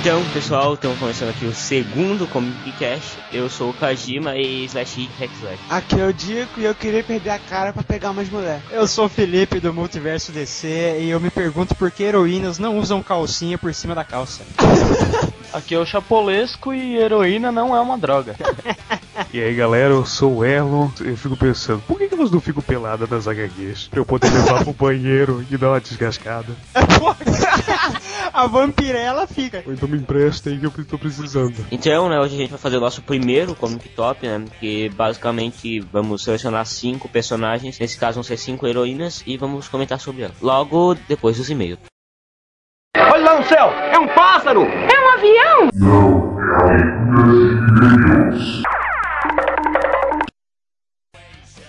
Então, pessoal, estamos começando aqui o segundo Comic Cast. Eu sou o Kajima e Slash Hexlash. Aqui é o Dico e eu queria perder a cara pra pegar umas mulheres. Eu sou o Felipe do Multiverso DC e eu me pergunto por que heroínas não usam calcinha por cima da calça. Aqui é o Chapolesco e heroína não é uma droga. E aí galera, eu sou o Erlon. Eu fico pensando, por que, que elas não ficam peladas nas HQs? Pra eu poder levar pro banheiro e dar uma desgascada. A vampirela fica. Então me empresta aí que eu tô precisando. Então, né, hoje a gente vai fazer o nosso primeiro Comic Top, né? Que basicamente vamos selecionar cinco personagens. Nesse caso vão ser cinco heroínas e vamos comentar sobre elas. Logo depois dos e-mails. Olha lá no céu! É um pássaro! É um avião!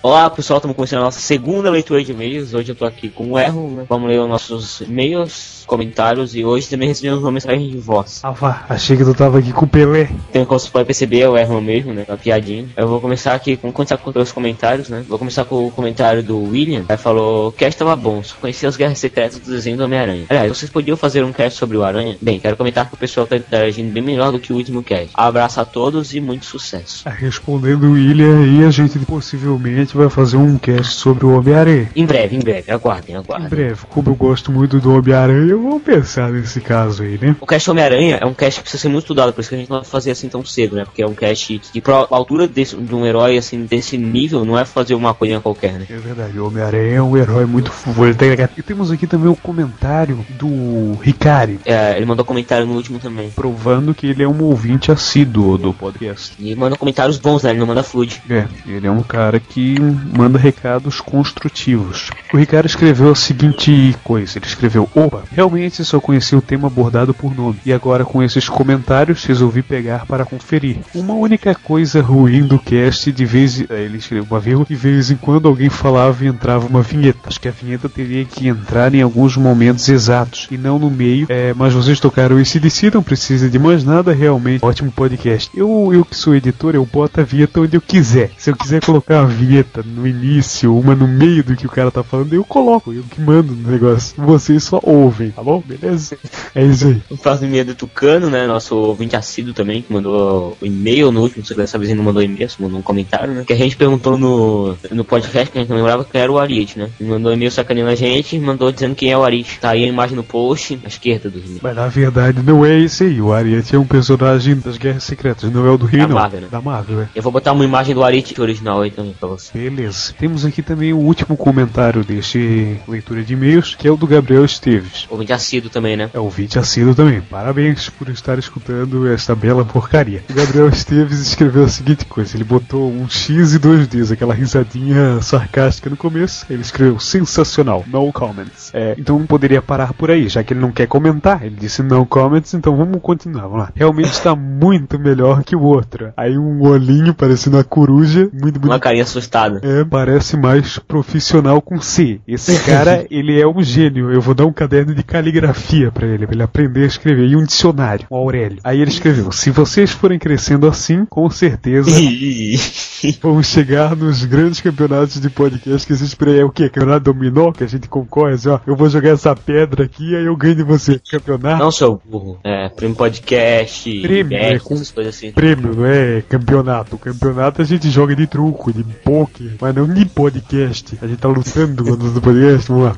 Olá pessoal, estamos começando a nossa segunda leitura de e-mails. Hoje eu tô aqui com o Erro, né? Vamos ler os nossos e-mails, comentários e hoje também recebemos uma mensagem de voz. Ah, vá, achei que tu tava aqui com o Pelé. Então, como você pode perceber, é o Erro mesmo, né? Uma piadinha. Eu vou começar aqui, vamos começar com os comentários, né? Vou começar com o comentário do William. Ele falou: o cast tava bom, só conhecia as guerras secretas do desenho do Homem-Aranha. Aliás, vocês podiam fazer um cast sobre o Aranha? Bem, quero comentar que o pessoal tá interagindo bem melhor do que o último cast. Abraço a todos e muito sucesso. Respondendo o William aí, a gente possivelmente vai fazer um cast sobre o Homem-Aranha. Em breve, em breve, aguardem, Em aguardem. breve, como eu gosto muito do Homem-Aranha, vamos pensar nesse caso aí, né? O cast Homem-Aranha é um cast que precisa ser muito estudado, por isso que a gente não vai fazer assim tão cedo, né? Porque é um cast que, pra altura desse, de um herói, assim, desse nível, não é fazer uma coisa qualquer, né? É verdade, o Homem-Aranha é um herói muito forte. E temos aqui também o comentário do Ricari, É, ele mandou comentário no último também. provando que ele é um ouvinte assíduo do podcast. E manda comentários bons, né? Ele não manda fluid. É, ele é um cara que manda recados construtivos. O Ricardo escreveu a seguinte coisa: ele escreveu, opa, realmente só conheci o tema abordado por nome, e agora com esses comentários resolvi pegar para conferir. Uma única coisa ruim do cast, de vez em. Ele escreveu uma vírgula, de vez em quando alguém falava e entrava uma vinheta. Acho que a vinheta teria que entrar em alguns momentos exatos, e não no meio. É, mas vocês tocaram esse DC, não precisa de mais nada, realmente. Ótimo podcast. Eu, eu que sou editor, eu boto a vinheta onde eu quiser. Se eu quiser colocar a vinheta no início, uma no meio do que o cara tá falando, eu coloco, eu que mando no negócio. Vocês só ouvem, tá bom? Beleza? É isso aí. O próximo e-mail é do Tucano, né? Nosso ouvinte assíduo também, que mandou o e-mail no último, dessa vez ele não mandou e-mail, mandou um comentário, né? Que a gente perguntou no, no podcast, que a gente não lembrava que era o Arit, né? Ele mandou e-mail sacaneando a gente, mandou dizendo quem é o Arit. Tá aí a imagem no post, à esquerda do e-mail. Mas na verdade não é esse aí. O Ariete é um personagem das Guerras Secretas, não é o do Rio, Da não. Marvel, né? Da Marvel, é. Eu vou botar uma imagem do Arit original aí também pra você. Beleza. Temos aqui também o último comentário deste leitura de e-mails, que é o do Gabriel Esteves. Ouvinte assíduo também, né? É ouvinte assíduo também. Parabéns por estar escutando esta bela porcaria. O Gabriel Esteves escreveu a seguinte coisa: ele botou um X e dois Ds, aquela risadinha sarcástica no começo. Ele escreveu sensacional, no comments. É, então não poderia parar por aí, já que ele não quer comentar. Ele disse no comments, então vamos continuar. Vamos lá. Realmente está muito melhor que o outro. Aí um olhinho parecendo uma coruja, muito bonito. Uma carinha assustada. É, parece mais profissional com C. Esse cara, ele é um gênio. Eu vou dar um caderno de caligrafia pra ele, pra ele aprender a escrever. E um dicionário, o Aurélio. Aí ele escreveu: Se vocês forem crescendo assim, com certeza vamos chegar nos grandes campeonatos de podcast que existe por aí. É o quê? Campeonato dominó, que a gente concorre assim, ó. Eu vou jogar essa pedra aqui, aí eu ganho de você. Campeonato. Não, seu burro. É, prêmio podcast, Prêmio, é, com- essas coisas assim. Prêmio, não é campeonato. Campeonato a gente joga de truco, de poker, mas não de podcast. A gente tá lutando contra o podcast, vamos lá.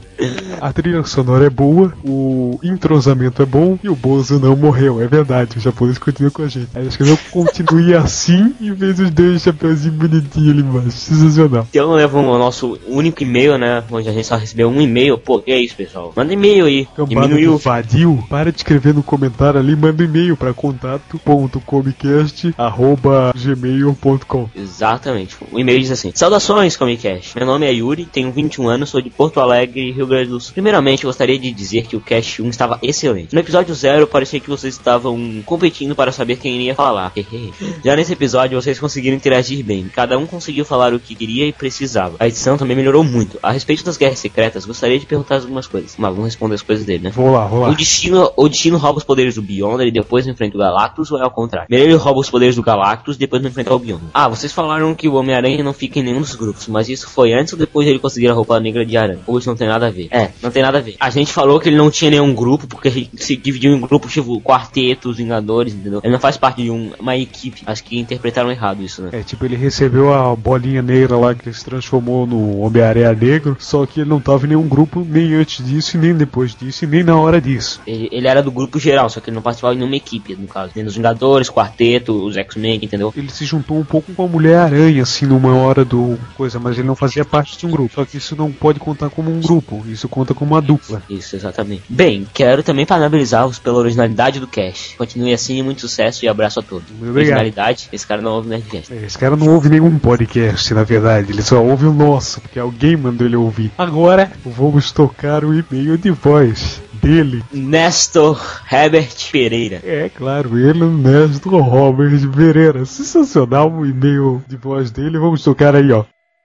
A trilha sonora é boa, o entrosamento é bom e o Bozo não morreu, é verdade, o japonês continua com a gente. Aí ele escreveu continue assim e fez os dois chapeuzinhos bonitinhos ali embaixo. Sensacional. Então levamos o nosso único e-mail, né? Onde a gente só recebeu um e-mail. Pô, que é isso, pessoal? Manda e-mail aí. Cambada Diminuiu. do vadio, para de escrever no comentário ali, manda um e-mail para contato.comicast.gmail.com Exatamente. O e-mail diz assim: Saudações, Comicast. Meu nome é Yuri, tenho 21 anos, sou de Porto Alegre, Rio Grande do Sul. Primeiramente, gostaria de dizer que o Cast 1 estava excelente. No episódio 0, parecia que vocês estavam competindo para saber quem iria falar. Já nesse episódio, vocês conseguiram interagir bem. Cada um conseguiu falar o que queria e precisava. A edição também melhorou muito. A respeito das guerras secretas, gostaria de perguntar algumas coisas. Mas vamos responder as coisas dele, né? Vou lá, vou lá. O destino, o destino rouba os poderes do Beyonder e depois enfrenta o Galactus ou é ao contrário? Primeiro ele rouba os poderes do Galactus e depois enfrenta o Beyonder. Ah, vocês falaram que o Homem-Aranha não fica em nenhum dos grupos, mas isso foi antes ou depois de ele conseguir a roupa negra de aranha. Ou isso não tem nada a ver. É, não tem nada a ver. A gente falou que ele não tinha nenhum grupo, porque a gente se dividiu em grupos tipo quartetos, Vingadores, entendeu? Ele não faz parte de um, uma equipe. Acho que interpretaram errado isso, né? É, tipo, ele recebeu a bolinha negra lá que ele se transformou no Homem-Aranha Negro, só que ele não tava em nenhum grupo nem antes disso, e nem depois disso, e nem na hora disso. Ele, ele era do grupo geral, só que ele não participava de nenhuma equipe, no caso. Nem dos Vingadores, Quarteto, os X-Men, entendeu? Ele se juntou um pouco com a Mulher-Aranha, assim, numa hora do coisa, mas ele não fazia parte de um grupo. Só que isso não pode contar como um grupo, isso conta como uma dupla. Isso, exatamente. Bem, quero também parabenizá-los pela originalidade do cast. Continue assim, muito sucesso e abraço a todos. Muito obrigado. Originalidade, esse cara não ouve Nerdcast. É, Esse cara não ouve nenhum podcast, na verdade, ele só ouve o nosso, porque alguém mandou ele ouvir. Agora, vamos tocar o e-mail de voz dele. Nestor Herbert Pereira. É claro, ele, o Nestor Robert Pereira. Sensacional o e-mail de voz dele. Vamos tocar aí, ó.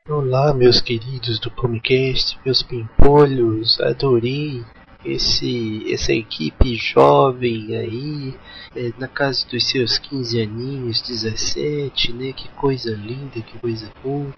Olá, meus queridos do Comicast, meus pimpolhos, adorei esse essa equipe jovem aí, é, na casa dos seus 15 aninhos, 17, né? Que coisa linda, que coisa boa.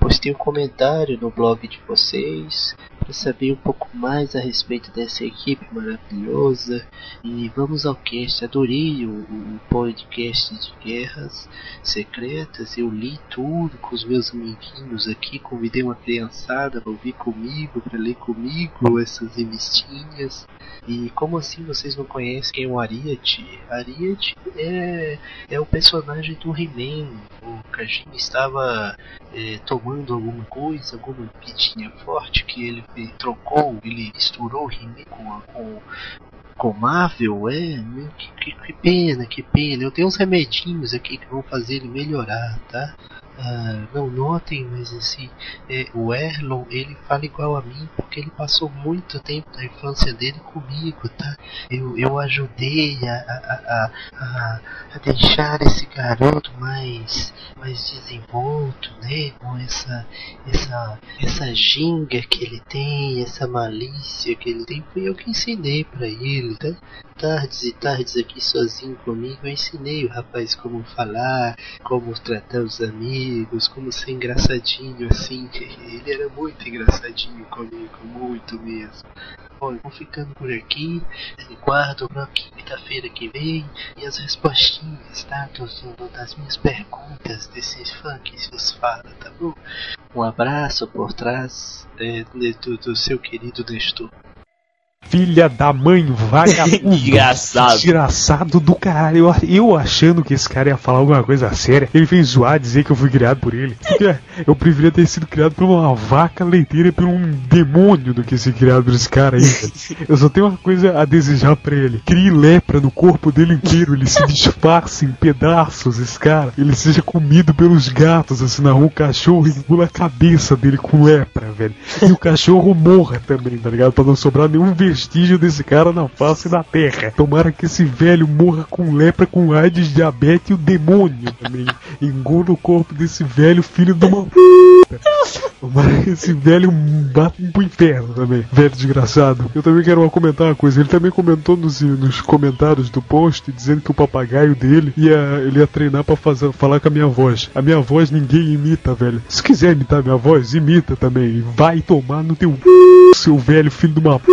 Postei um comentário no blog de vocês para saber um pouco mais a respeito dessa equipe maravilhosa. E vamos ao cast. Adorei o, o podcast de guerras secretas. Eu li tudo com os meus amiguinhos aqui. Convidei uma criançada para ouvir comigo, para ler comigo essas revistinhas. E como assim vocês não conhecem o Ariete? Ariete é, é o personagem do He-Man. O Kajin estava é, tomando alguma coisa, alguma pedinha forte que ele trocou, ele misturou o He-Man com, com, com Marvel, é, que, que, que pena, que pena. Eu tenho uns remedinhos aqui que vão fazer ele melhorar, tá? Ah, não notem, mas assim, é, o Erlon ele fala igual a mim porque ele passou muito tempo da infância dele comigo, tá? Eu, eu ajudei a, a, a, a, deixar esse garoto mais, mais desenvolto, né? Com essa, essa, essa ginga que ele tem, essa malícia que ele tem, foi eu que ensinei pra ele, tá? Tardes e tardes aqui sozinho comigo, eu ensinei o rapaz como falar, como tratar os amigos, como ser engraçadinho assim. Ele era muito engraçadinho comigo, muito mesmo. Bom, vou ficando por aqui, guardo pra quinta-feira que vem e as respostinhas, tá? Das minhas perguntas desses fãs que vos fala, tá bom? Um abraço por trás é, do, do seu querido Nestor. Filha da mãe, vagabundo. Desgraçado. Desgraçado do caralho. Eu, eu achando que esse cara ia falar alguma coisa séria. Ele fez zoar, dizer que eu fui criado por ele. Porque Eu preferia ter sido criado por uma vaca leiteira e por um demônio do que ser criado por esse cara aí. Eu só tenho uma coisa a desejar pra ele. Crie lepra no corpo dele inteiro. Ele se disfarce em pedaços, esse cara. Ele seja comido pelos gatos, assim, na rua. O cachorro engula a cabeça dele com lepra, velho. E o cachorro morra também, tá ligado? Pra não sobrar nenhum vestígio desse cara na face da terra. Tomara que esse velho morra com lepra, com AIDS, diabetes e o demônio também. Engula o corpo desse velho filho de uma puta. Tomara que esse velho bata pro inferno também. Velho desgraçado. Eu também quero comentar uma coisa. Ele também comentou nos, nos comentários do post dizendo que o papagaio dele ia, ele ia treinar pra fazer, falar com a minha voz. A minha voz ninguém imita, velho. Se quiser imitar minha voz, imita também. Vai tomar no teu seu velho filho de uma p.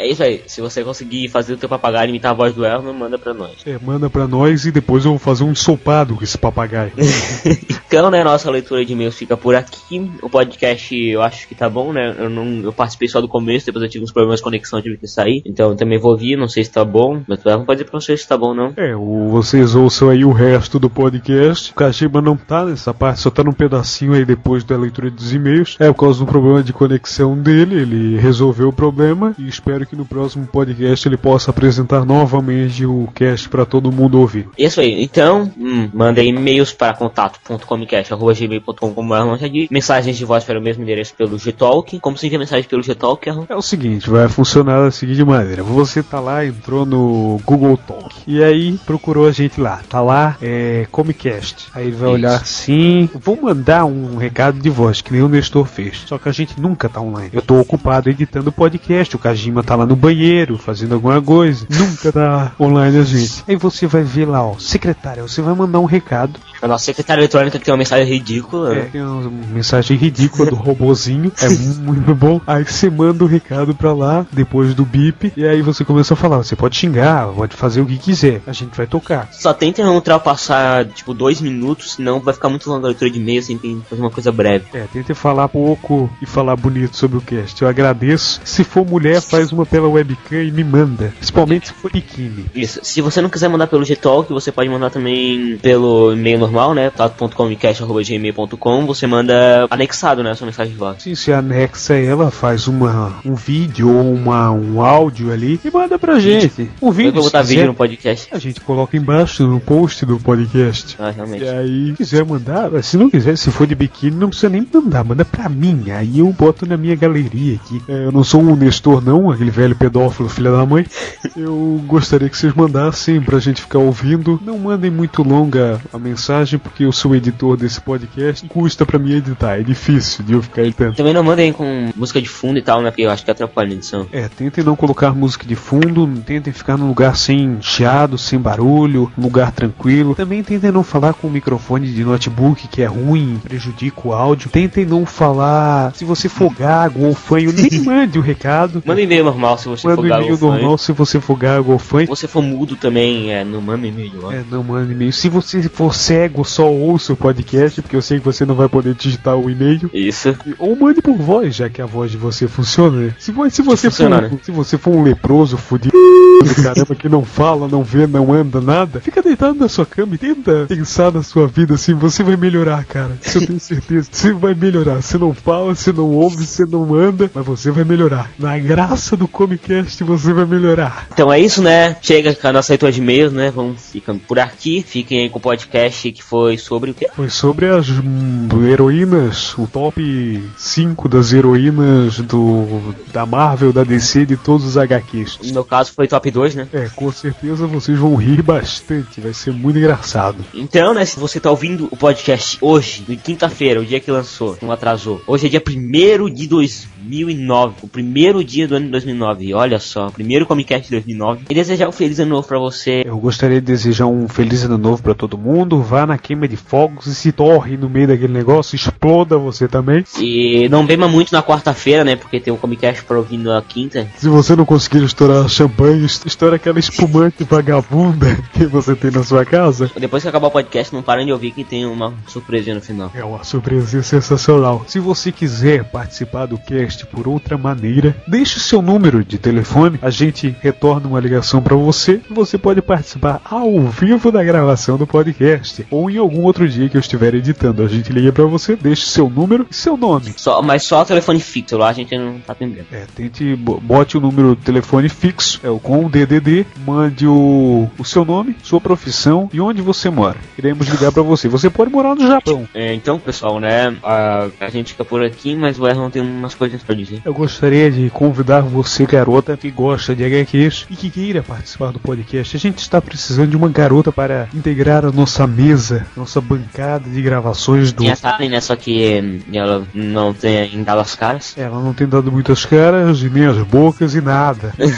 É isso aí. Se você conseguir fazer o teu papagaio imitar a voz do Elmo, manda pra nós. É, manda pra nós e depois eu vou fazer um ensopado com esse papagaio. Então, né, nossa leitura de e-mails fica por aqui. O podcast eu acho que tá bom, né? Eu não eu participei só do começo, depois eu tive uns problemas de conexão, tive que sair. Então eu também vou ouvir, não sei se tá bom, mas não pode dizer pra vocês se tá bom não. É, o, vocês ouçam aí o resto do podcast. O Kashima não tá nessa parte, só tá num pedacinho aí depois da leitura dos e-mails. É por causa do problema de conexão dele, ele resolveu o problema e espero que no próximo podcast ele possa apresentar novamente o cast pra todo mundo ouvir. Isso aí, então, hum, mandem e-mails para contato.comcast.gmail.com como Erlon já disse. Mensagens de voz para o mesmo endereço pelo Gtalk. Como se envia mensagem pelo Gtalk, Erlon? É o seguinte, vai funcionar da seguinte maneira. Você tá lá, entrou no Google Talk. E aí procurou a gente lá. Tá lá, é Comicast. Aí ele vai Isso. olhar assim. Vou mandar um recado de voz, que nem o Nestor fez. Só que a gente nunca tá online. Eu tô ocupado editando podcast. O Kajima tá lá no banheiro, fazendo alguma coisa. Nunca tá online a gente. Aí você vai ver lá, ó, secretária, você vai mandar um recado A nossa secretária eletrônica que tem uma mensagem ridícula. É, né? tem uma mensagem ridícula do robozinho. É muito bom. Aí você manda o recado pra lá, depois do bip, e aí você começa a falar. Você pode xingar, pode fazer o que quiser. A gente vai tocar. Só tentem não ultrapassar, tipo, dois minutos, senão vai ficar muito longa a leitura de e-mail, assim, tem que fazer uma coisa breve. É, tente falar pouco e falar bonito sobre o cast. Eu agradeço. Se for mulher, faz uma pela webcam e me manda. Principalmente se for biquíni. Isso. Se você não quiser mandar pelo Gtalk, você pode mandar também pelo e-mail normal, né? tato.comcast.gmail.com. Você manda anexado, né? A sua mensagem de voz. Sim, se anexa ela, faz uma, um vídeo ou uma, um áudio ali e manda pra gente. Um Eu vídeo. vou botar vídeo quiser, no podcast. A gente coloca embaixo no post do podcast. Ah, realmente. E aí, se quiser mandar, se não quiser, se for de biquíni, não precisa nem mandar, manda pra mim. Aí eu boto na minha galeria aqui. É, eu não sou um Nestor, não, aquele velho pedófilo, filha da mãe. Eu gostaria que vocês mandassem pra gente ficar ouvindo. Não mandem muito longa a mensagem, porque eu sou editor desse podcast. Custa pra mim editar, é difícil de eu ficar editando. Também não mandem com música de fundo e tal, né? Porque eu acho que atrapalha a edição. É, tentem não colocar música de fundo, tentem ficar num lugar sem chiado, sem barulho, um lugar tranquilo. Também tentem não falar com o microfone de notebook, que é ruim, prejudica o áudio. Tentem não falar se você for gago ou fanho, nem mande o recado. Manda e-mail normal se você Manda for gago e-mail ou fã. normal se você for gago ou fanho. Se você for mudo também, é, não manda e-mail. ó. É, não manda e-mail. Se você for cego, só ouça o podcast, porque eu sei que você não vai poder digitar o e-mail. Isso. Ou mande por voz, já que a voz de você funciona. né? Se, se você Funciona, for, né? se você for um leproso fudido do caramba que não fala, não vê, não anda nada, fica deitado na sua cama e tenta pensar na sua vida assim, você vai melhorar, cara. Isso eu tenho certeza. Você vai melhorar. Você não fala, você não ouve, você não anda, mas você vai melhorar. Na graça do Comicast você vai melhorar. Então é isso, né? Chega com a nossa leitura de e-mails, né? Vamos ficando por aqui. Fiquem aí com o podcast que foi sobre o quê? Foi sobre as hum, heroínas, o top 5 das heroínas do da Marvel, da DC, de todos os HQs. No meu caso foi top 2, né? É, com certeza vocês vão rir bastante, vai ser muito engraçado. Então, né, se você tá ouvindo o podcast hoje, quinta-feira, o dia que lançou, não atrasou. Hoje é dia 1 de 2009, o primeiro dia do ano de 2009. E olha só, primeiro Comicast de 2009. E desejar um feliz ano novo pra você. Eu gostaria de desejar um feliz ano novo pra todo mundo. Vá na queima de fogos e se torre no meio daquele negócio, exploda você também. E não beba muito na quarta-feira, né, porque tem um Comicast pra ouvir na quinta. Se você não conseguir estourar champanhe, estoura aquela espumante vagabunda que você tem na sua casa. Depois que acabar o podcast, não parem de ouvir que tem uma surpresinha no final. É uma surpresa sensacional. Se você quiser participar do cast por outra maneira, deixe o seu número de telefone, a gente retorna uma ligação para você e você pode participar ao vivo da gravação do podcast ou em algum outro dia que eu estiver editando. A gente liga para você, deixe seu número e seu nome. Só, mas só o telefone fixo lá a gente não tá atendendo. É, tente, bo- bote o número do telefone fixo, é o com DDD, mande o, o seu nome, sua profissão e onde você mora. Iremos ligar para você. Você pode morar no Japão. É, então, pessoal, né, a, a gente fica por aqui, mas o Erlon tem umas coisas pra dizer. Eu gostaria de convidar você, garota, que gosta de HQs e que queira participar do podcast. A gente está precisando de uma garota para integrar a nossa mesa, nossa bancada de gravações do. A Karen, né, só que hum, ela não tem ainda as caras. Ela não tem dado muitas caras, e nem as bocas e nada.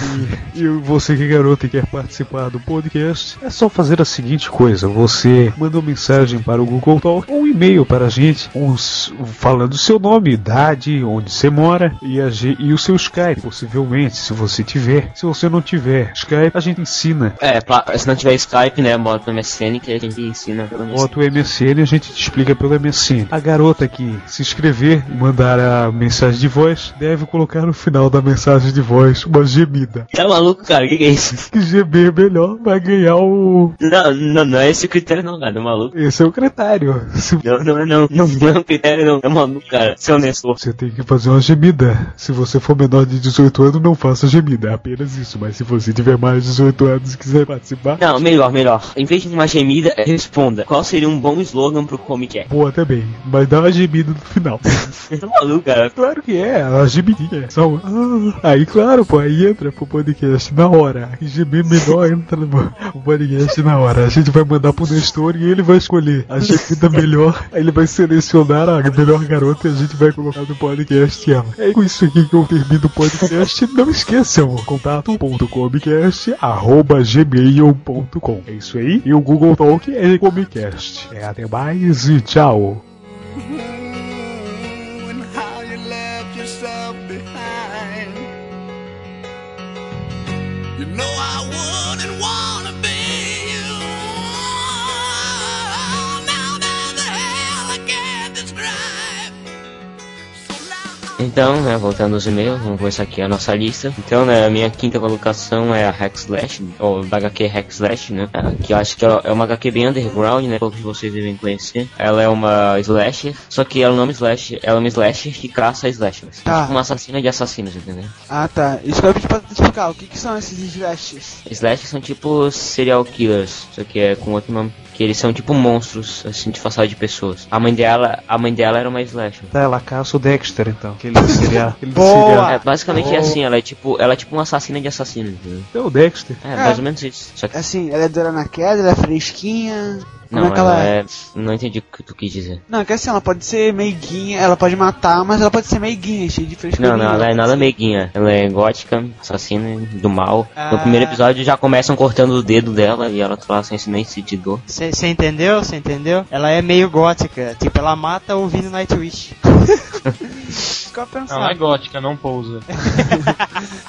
E, e você que é garota e quer participar do podcast, é só fazer a seguinte coisa: você manda uma mensagem para o Google Talk ou um e-mail para a gente, uns, falando o seu nome, idade, onde você mora e, a e o seu Skype, possivelmente, se você tiver. Se você não tiver Skype, a gente ensina. É, pla- se não tiver Skype, né, bota no MSN que a gente ensina pelo MSN. Bota o MSN e a gente te explica pelo MSN. A garota que se inscrever e mandar a mensagem de voz deve colocar no final da mensagem de voz uma gemida. Tá maluco, cara? O que, que é isso? Que gemer melhor vai ganhar o. Não, não, não é esse o critério, não, cara. É maluco. Esse é o critério. Não, não, é não, não, não é um critério, não. É maluco, cara. Seu Nestor. você tem que fazer uma gemida. Se você for menor de 18 anos, não faça gemida. É apenas isso. Mas se você tiver mais de 18 anos e quiser participar, Não, melhor, melhor. Em vez de uma gemida, é responda. Qual seria um bom slogan pro Comic boa também. Mas dá uma gemida no final. Tá maluco, cara. Claro que é, a gemidinha. Só ah, aí, claro, pô, aí entra pro podcast na hora. Gemer menor entra no podcast na hora. A gente vai mandar pro Nestor e ele vai escolher a gemida melhor. Ele vai selecionar a melhor garota e a gente vai colocar no podcast ela. É com isso aqui que eu termino o podcast. Não esqueçam, contato.comcast.gmail.com É isso aí. E o Google Talk é Comicast. É, até mais e tchau. Então, né, voltando aos e-mails, vamos começar aqui a nossa lista. Então, né, a minha quinta colocação é a Hack Slash, ou da HQ Hack Slash, né, é, que eu acho que é uma HQ bem underground, né, poucos de vocês devem conhecer. Ela é uma slasher, só que ela não é uma slasher, ela é uma slasher que caça slashers. Tá. Tipo uma assassina de assassinos, entendeu? Ah tá. Isso que eu pedi pra te explicar. O que, que são esses slashes? Slashers são tipo serial killers, só que é com outro nome. Que eles são tipo monstros, assim, disfarçados de pessoas. A mãe dela, a mãe dela era uma slasher. Tá, ela caça o Dexter então. Aquele seria. Aquele Boa! seria- É, basicamente é assim, ela é tipo, ela é tipo uma assassina de assassinos, entendeu? É o Dexter. É, mais ou menos isso. Só que Assim, ela é dura na queda, ela é fresquinha. Como não, é que ela ela é? é. Não entendi o que tu quis dizer. Não, que assim, ela pode ser meiguinha, ela pode matar, mas ela pode ser meiguinha, cheia de frescura. Não, não, ela é nada meiguinha. Ela é gótica, assassina do mal. No Ah. primeiro episódio já começam cortando o dedo dela e ela tá lá sem nem sentir dor. Você entendeu? Você entendeu? Ela é meio gótica. Tipo, ela mata ouvindo Nightwish. Fica Ela é pensando. gótica, não pousa.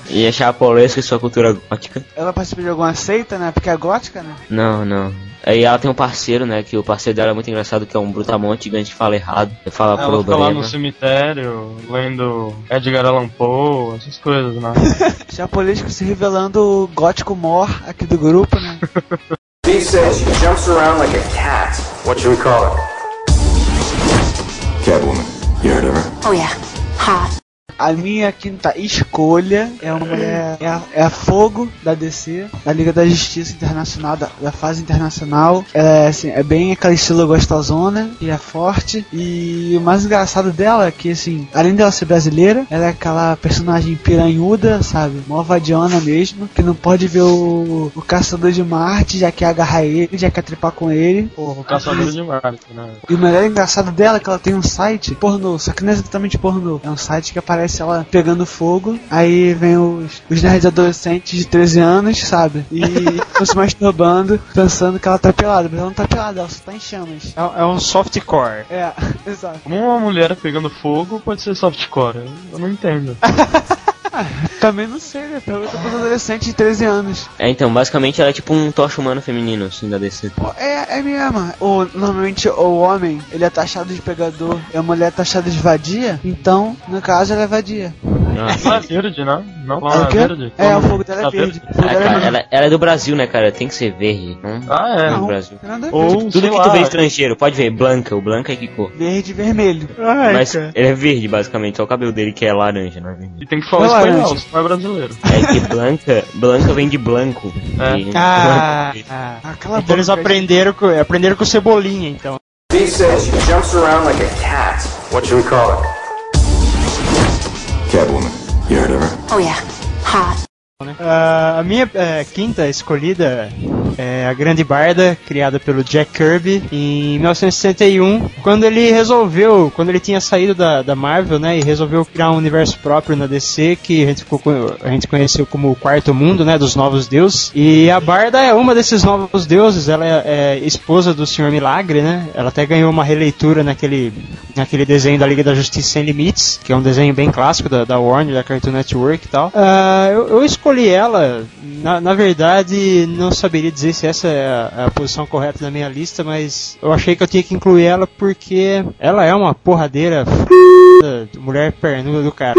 E achar e sua cultura gótica. Ela participa de alguma seita, né? Porque é gótica, né? Não, não. Aí ela tem um parceiro, né? Que o parceiro dela é muito engraçado, que é um brutamonte gigante que fala errado. Ele fala Ela fica lá problema. no cemitério, lendo Edgar Allan Poe, essas coisas, né? Chapolesco se revelando o gótico mor aqui do grupo, né? B says she jumps around like a cat. What should we call her? Catwoman. You heard of her? Oh yeah, hot. A minha quinta escolha é uma mulher. É a, é a Fogo da DC, da Liga da Justiça Internacional, da, da fase internacional. Ela é assim, é bem aquela estilo gostosona e é forte. E o mais engraçado dela é que, assim, além dela ser brasileira, ela é aquela personagem piranhuda, sabe? Mó vadiona mesmo, que não pode ver o, o caçador de Marte, já quer agarrar ele, já quer trepar com ele. Porra, o caçador de Marte, né? E o melhor engraçado dela é que ela tem um site pornô, só que não é exatamente pornô. É um site que aparece ela pegando fogo, aí vem os, os nerds adolescentes de 13 anos, sabe? E estão se masturbando, pensando que ela tá pelada, mas ela não tá pelada, ela só tá em chamas. É, é um softcore. É, exato. Como uma mulher pegando fogo pode ser softcore? Eu não entendo. Também não sei, né? Pergunta pros adolescentes de 13 anos. É, então, basicamente ela é tipo um tocha humano feminino, assim, da DC. É, é mesmo. O, normalmente o homem, ele é taxado de pegador e a mulher é taxada de vadia, então, no caso, ela é vadia. Ela é verde, né? Não, É é verde. É, o fogo dela é verde. Ah, é ela, ela é do Brasil, né, cara? Tem que ser verde. Não, Ah, é. não do Não. Brasil. Ou, Tudo sei que lá, tu vê estrangeiro, pode ver, Blanca, o Blanca é que cor. Verde e vermelho. Ai, Mas cara. ele é verde, basicamente, só o cabelo dele que é laranja, não é verde. E tem que falar Não, espanhol, laranja. não é brasileiro. É que Blanca, Blanca vem de blanco. É. E- Ah, ah. Aquela Então eles aprenderam com, aprenderam com Cebolinha, então. B says she jumps around like a cat. What should we call her? Catwoman. You heard of her? Oh yeah, hot. Ah, a minha eh, quinta escolhida é a Grande Barda, criada pelo Jack Kirby em 1961, quando ele resolveu, quando ele tinha saído da, da Marvel, né, e resolveu criar um universo próprio na DC que a gente, ficou, co- a gente conheceu como o Quarto Mundo, né, dos Novos Deuses. E a Barda é uma desses novos deuses, ela é, é esposa do Senhor Milagre, né? Ela até ganhou uma releitura naquele, naquele desenho da Liga da Justiça Sem Limites, que é um desenho bem clássico da, da Warner, da Cartoon Network e tal. Ah, eu, eu escolhi ela, na, na verdade, não saberia dizer se essa é a, a posição correta da minha lista, mas eu achei que eu tinha que incluir ela porque ela é uma porradeira f... mulher pernuda do cara.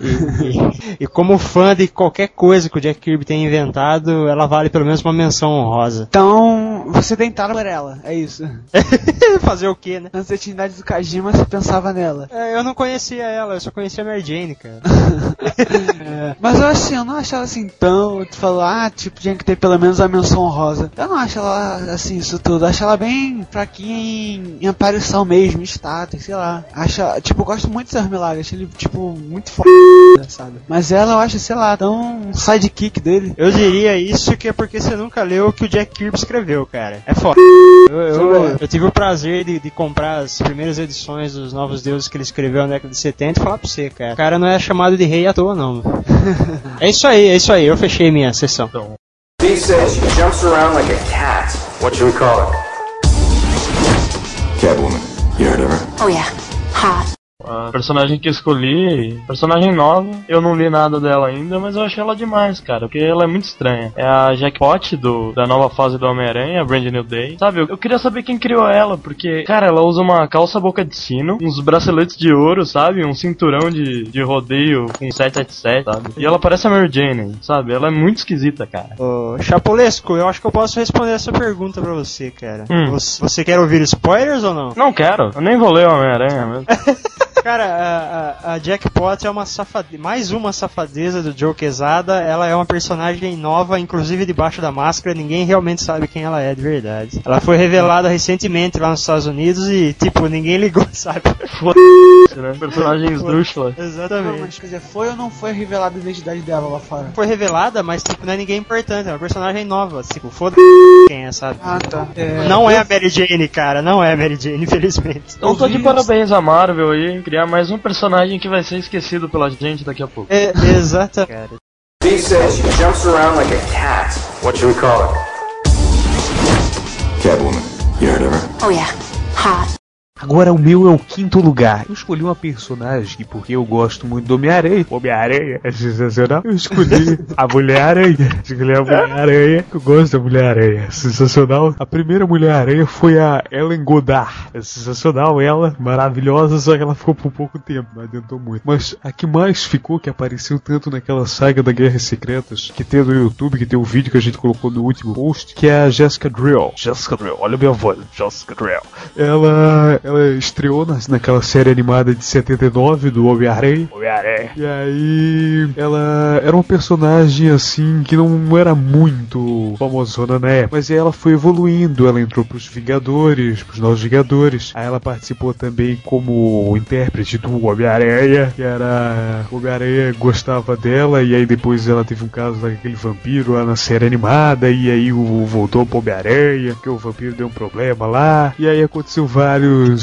E, e- e como fã de qualquer coisa que o Jack Kirby tem inventado, ela vale pelo menos uma menção honrosa. Então, você tentava por ela, é isso. Fazer o quê, né? Nas atividades do Kajima, você pensava nela. É, eu não conhecia ela, eu só conhecia a Mary Jane, cara. É, Mas eu assim, eu não acho ela assim tão. Tu falou, ah, tipo, tinha que ter pelo menos a menção honrosa. Eu não acho ela assim, isso tudo. Acho ela bem fraquinha em, em aparição mesmo, em status, sei lá. Acho, tipo, eu gosto muito de Senhor Milagre, acho ele, tipo, muito foda, sabe? Mas ela eu acho, sei lá, tão um sidekick dele. Eu diria isso que é porque você nunca leu o que o Jack Kirby escreveu, cara. É foda. Eu, eu, eu tive o prazer de, de comprar as primeiras edições dos Novos Deuses que ele escreveu na década de 70 e falar pra você, cara. O cara não é chamado de rei à toa, não. é isso aí, é isso aí. Eu fechei minha sessão. She says she jumps around like a cat. What should we call it? Catwoman. You heard of her? Oh, yeah. Hot. A personagem que escolhi, personagem nova, eu não li nada dela ainda, mas eu achei ela demais, cara, porque ela é muito estranha. É a Jackpot do, da nova fase do Homem-Aranha, Brand New Day. Sabe, eu, eu queria saber quem criou ela, porque, cara, ela usa uma calça boca de sino, uns braceletes de ouro, sabe? Um cinturão de, de rodeio com 777, sabe? E ela parece a Mary Jane, sabe? Ela é muito esquisita, cara. Ô, Chapolesco, eu acho que eu posso responder essa pergunta pra você, cara. Hum. Você, você quer ouvir spoilers ou não? Não quero, eu nem vou ler o Homem-Aranha mesmo. Cara, a, a, a Jackpot é uma safadeza, mais uma safadeza do Joe Quesada. Ela é uma personagem nova, inclusive debaixo da máscara, ninguém realmente sabe quem ela é de verdade. Ela foi revelada recentemente lá nos Estados Unidos e, tipo, ninguém ligou, sabe? Foda-se, né? Personagem esdrúxula. Não, Exatamente. mas quer dizer, foi ou não foi revelada a identidade dela lá fora? Foi revelada, mas, tipo, não é ninguém importante, é uma personagem nova. Tipo, foda quem é, sabe? Ah, tá. É, Não é a Mary Jane, cara, não é a Mary Jane, infelizmente. Então tô de parabéns a Marvel aí, criar mais um personagem que vai ser esquecido pela gente daqui a pouco. É, exatamente. Cara. B says she jumps around like a cat. What should we call her? Catwoman. You heard of her? Oh yeah. Hot. Agora o meu é o quinto lugar. Eu escolhi uma personagem que, porque eu gosto muito do Homem-Aranha. Homem-Aranha é sensacional. Eu escolhi a Mulher-Aranha. Escolhi a Mulher-Aranha. Eu gosto da Mulher-Aranha. Sensacional. A primeira Mulher-Aranha foi a Ellen Goddard. É sensacional ela. Maravilhosa, só que ela ficou por pouco tempo. Não adiantou muito. Mas a que mais ficou, que apareceu tanto naquela saga da Guerras Secretas, que tem no YouTube, que tem o vídeo que a gente colocou no último post, que é a Jessica Drill. Jessica Drill. Olha a minha voz. Jessica Drill. Ela, ela estreou na, naquela série animada de 79 do Homem-Aranha. Homem-Aranha. E aí, ela era uma personagem assim que não era muito famosona na época, mas ela foi evoluindo. Ela entrou pros Vingadores, pros Novos Vingadores. Aí ela participou também como intérprete do Homem-Aranha, que era. O Homem-Aranha gostava dela, e aí depois ela teve um caso daquele vampiro lá na série animada, e aí o voltou pro Homem-Aranha, porque o vampiro deu um problema lá, e aí aconteceu vários.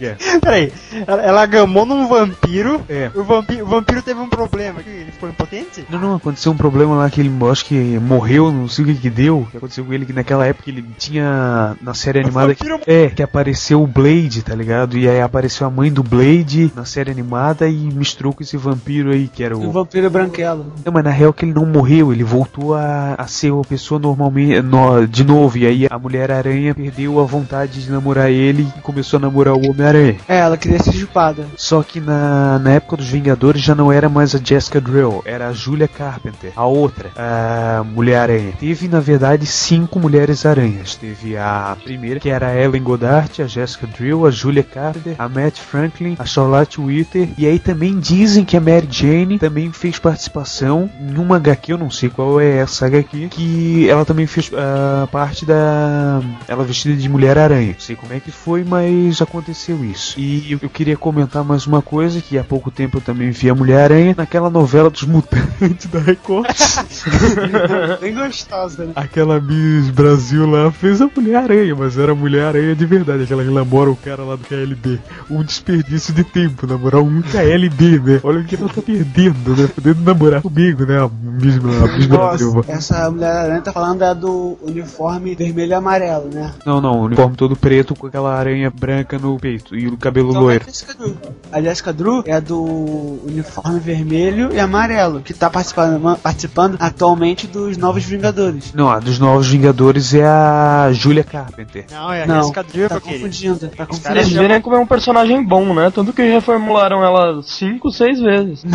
É. Peraí, ela, ela gamou num vampiro. É. O vampiro, o vampiro teve um problema. que Ele ficou impotente? Não, não, aconteceu um problema lá que ele, acho que morreu, não sei o que que deu. Que aconteceu com ele que naquela época ele tinha na série animada. Que, vampiro- é, que apareceu o Blade, tá ligado? E aí apareceu a mãe do Blade na série animada e misturou com esse vampiro aí, que era O o. vampiro branquelo. Não, mas na real que ele não morreu, ele voltou a, a ser uma pessoa normalmente no- de novo. E aí a Mulher-Aranha perdeu a vontade de namorar ele e começou a namorar o Homem-Aranha. É, ela queria ser chupada. Só que na, na época dos Vingadores já não era mais a Jessica Drill, era a Julia Carpenter, a outra, a Mulher-Aranha. Teve, na verdade, cinco Mulheres-Aranhas. Teve a primeira, que era a Ellen Goddard, a Jessica Drill, a Julia Carpenter, a Matt Franklin, a Charlotte Witter. E aí também dizem que a Mary Jane também fez participação em uma HQ, eu não sei qual é essa HQ, que ela também fez ah, parte da... Ela vestida de Mulher-Aranha. Não sei como é que foi, mas aconteceu isso. E eu, queria comentar mais uma coisa, que há pouco tempo eu também vi a Mulher-Aranha naquela novela dos mutantes da Record. Bem gostosa, né? Aquela Miss Brasil lá fez a Mulher-Aranha, mas era a Mulher-Aranha de verdade, aquela que namora o cara lá do KLB. Um desperdício de tempo, namorar um KLB, né? Olha o que ela tá perdendo, né? Podendo namorar comigo, né? A Miss, a Miss Brasil. Essa Mulher-Aranha tá falando é do uniforme vermelho e amarelo, né? Não, não, o uniforme todo preto com aquela aranha branca no peito e o cabelo Então é loiro. a Jessica Drew. A Jessica Drew é do uniforme vermelho e amarelo, que tá participando, participando atualmente dos Novos Vingadores. Não, a dos Novos Vingadores é a Julia Carpenter. Não, é a Não, Jessica Drill, tá confundindo, tá confundindo. verem como é um personagem bom, né? Tanto que reformularam ela cinco, seis vezes.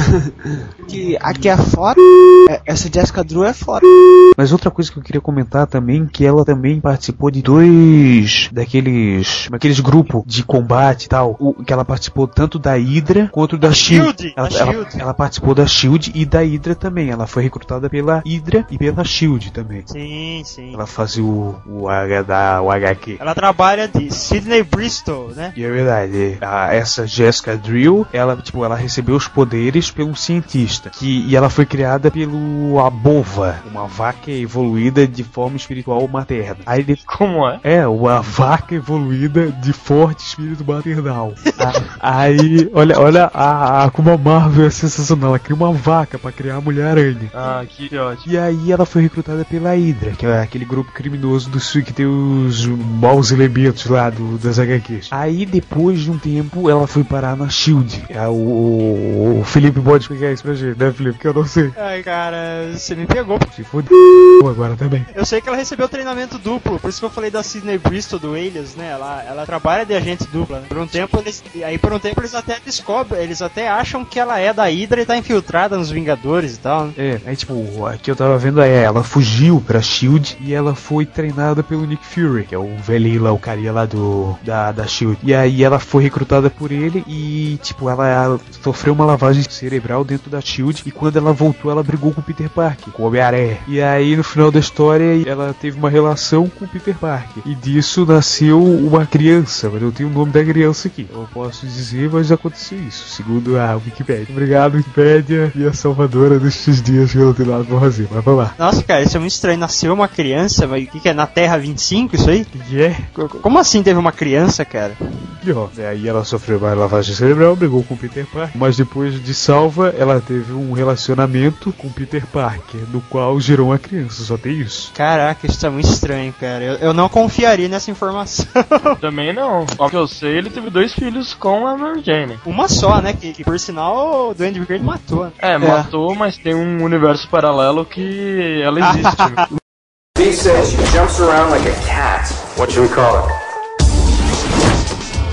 Que aqui é foda, é- essa Jessica Drew é foda. Mas outra coisa que eu queria comentar também, que ela também participou de dois daqueles aqueles grupos de combate e tal, o, que ela participou tanto da Hydra quanto da Shield. Shield, Ela, ela- Shield. ela participou da Shield e da Hydra também. Ela foi recrutada pela Hydra e pela Shield também. Sim, sim. Ela fazia o, o, H da, o HQ. Ela trabalha de Sidney Bristol, né? E é verdade, a- essa Jessica Drill, ela, tipo, ela recebeu os poderes pelo cientista. Que, e ela foi criada pelo Abova, uma vaca evoluída de forma espiritual materna. Aí de- Como é? é, uma vaca evoluída de forte espírito maternal. Aí, olha, olha a, a- como a Marvel é sensacional. Ela cria uma vaca pra criar a Mulher-Aranha. Ah, que ótimo. E aí ela foi recrutada pela Hydra, que é aquele grupo criminoso do Sul que tem os maus elementos lá do, das HQs. Aí depois de um tempo ela foi parar na SHIELD. É, o, o, o Felipe pode explicar isso pra gente, né Felipe? Que eu não sei. Ai, cara, você me pegou. Se for agora também. Eu sei que ela recebeu treinamento duplo, por isso que eu falei da Sidney Bristol do Alias, né? Ela, ela trabalha de agente dupla. Né? Por um tempo eles, aí por um tempo eles até descobrem, eles até acham que ela é da Hydra e tá infiltrada nos Vingadores e tal. Né? É, aí tipo, aqui eu tava vendo é, ela fugiu pra SHIELD e ela foi treinada pelo Nick Fury, que é o velhinho lá, o carinha lá do, da, da SHIELD. E aí ela foi recrutada por ele e, tipo, ela, ela sofreu uma lavagem cerebral dentro da SHIELD e quando ela voltou ela brigou com o Peter Parker, com o Homem-Aranha. E aí no final da história ela teve uma relação com o Peter Parker. E disso nasceu uma criança, mas eu tenho o nome da criança aqui. Eu posso dizer, mas aconteceu isso, segundo a Wikipedia. Obrigado, Wikipedia, minha salvadora destes dias que eu não tenho nada pra fazer. Mas vamos lá. Nossa, cara, isso é muito estranho. Nasceu uma criança, mas o que, que é? Na Terra 25 isso aí? E é, Co- Como assim teve uma criança, cara? e ó, e aí ela sofreu uma lavagem cerebral, brigou com o Peter Parker. Mas depois de salva, ela teve um relacionamento com o Peter Parker, no qual gerou uma criança, só tem isso. Caraca, isso tá muito estranho, cara. Eu, eu não confiaria nessa informação. Também não. Ao que eu sei, ele teve dois filhos com a Mary Jane. Uma só, né? Que, que por sinal o Duende Verde matou. né? É, matou, mas tem um universo paralelo que ela existe. B says she jumps around like a cat. What should we call her?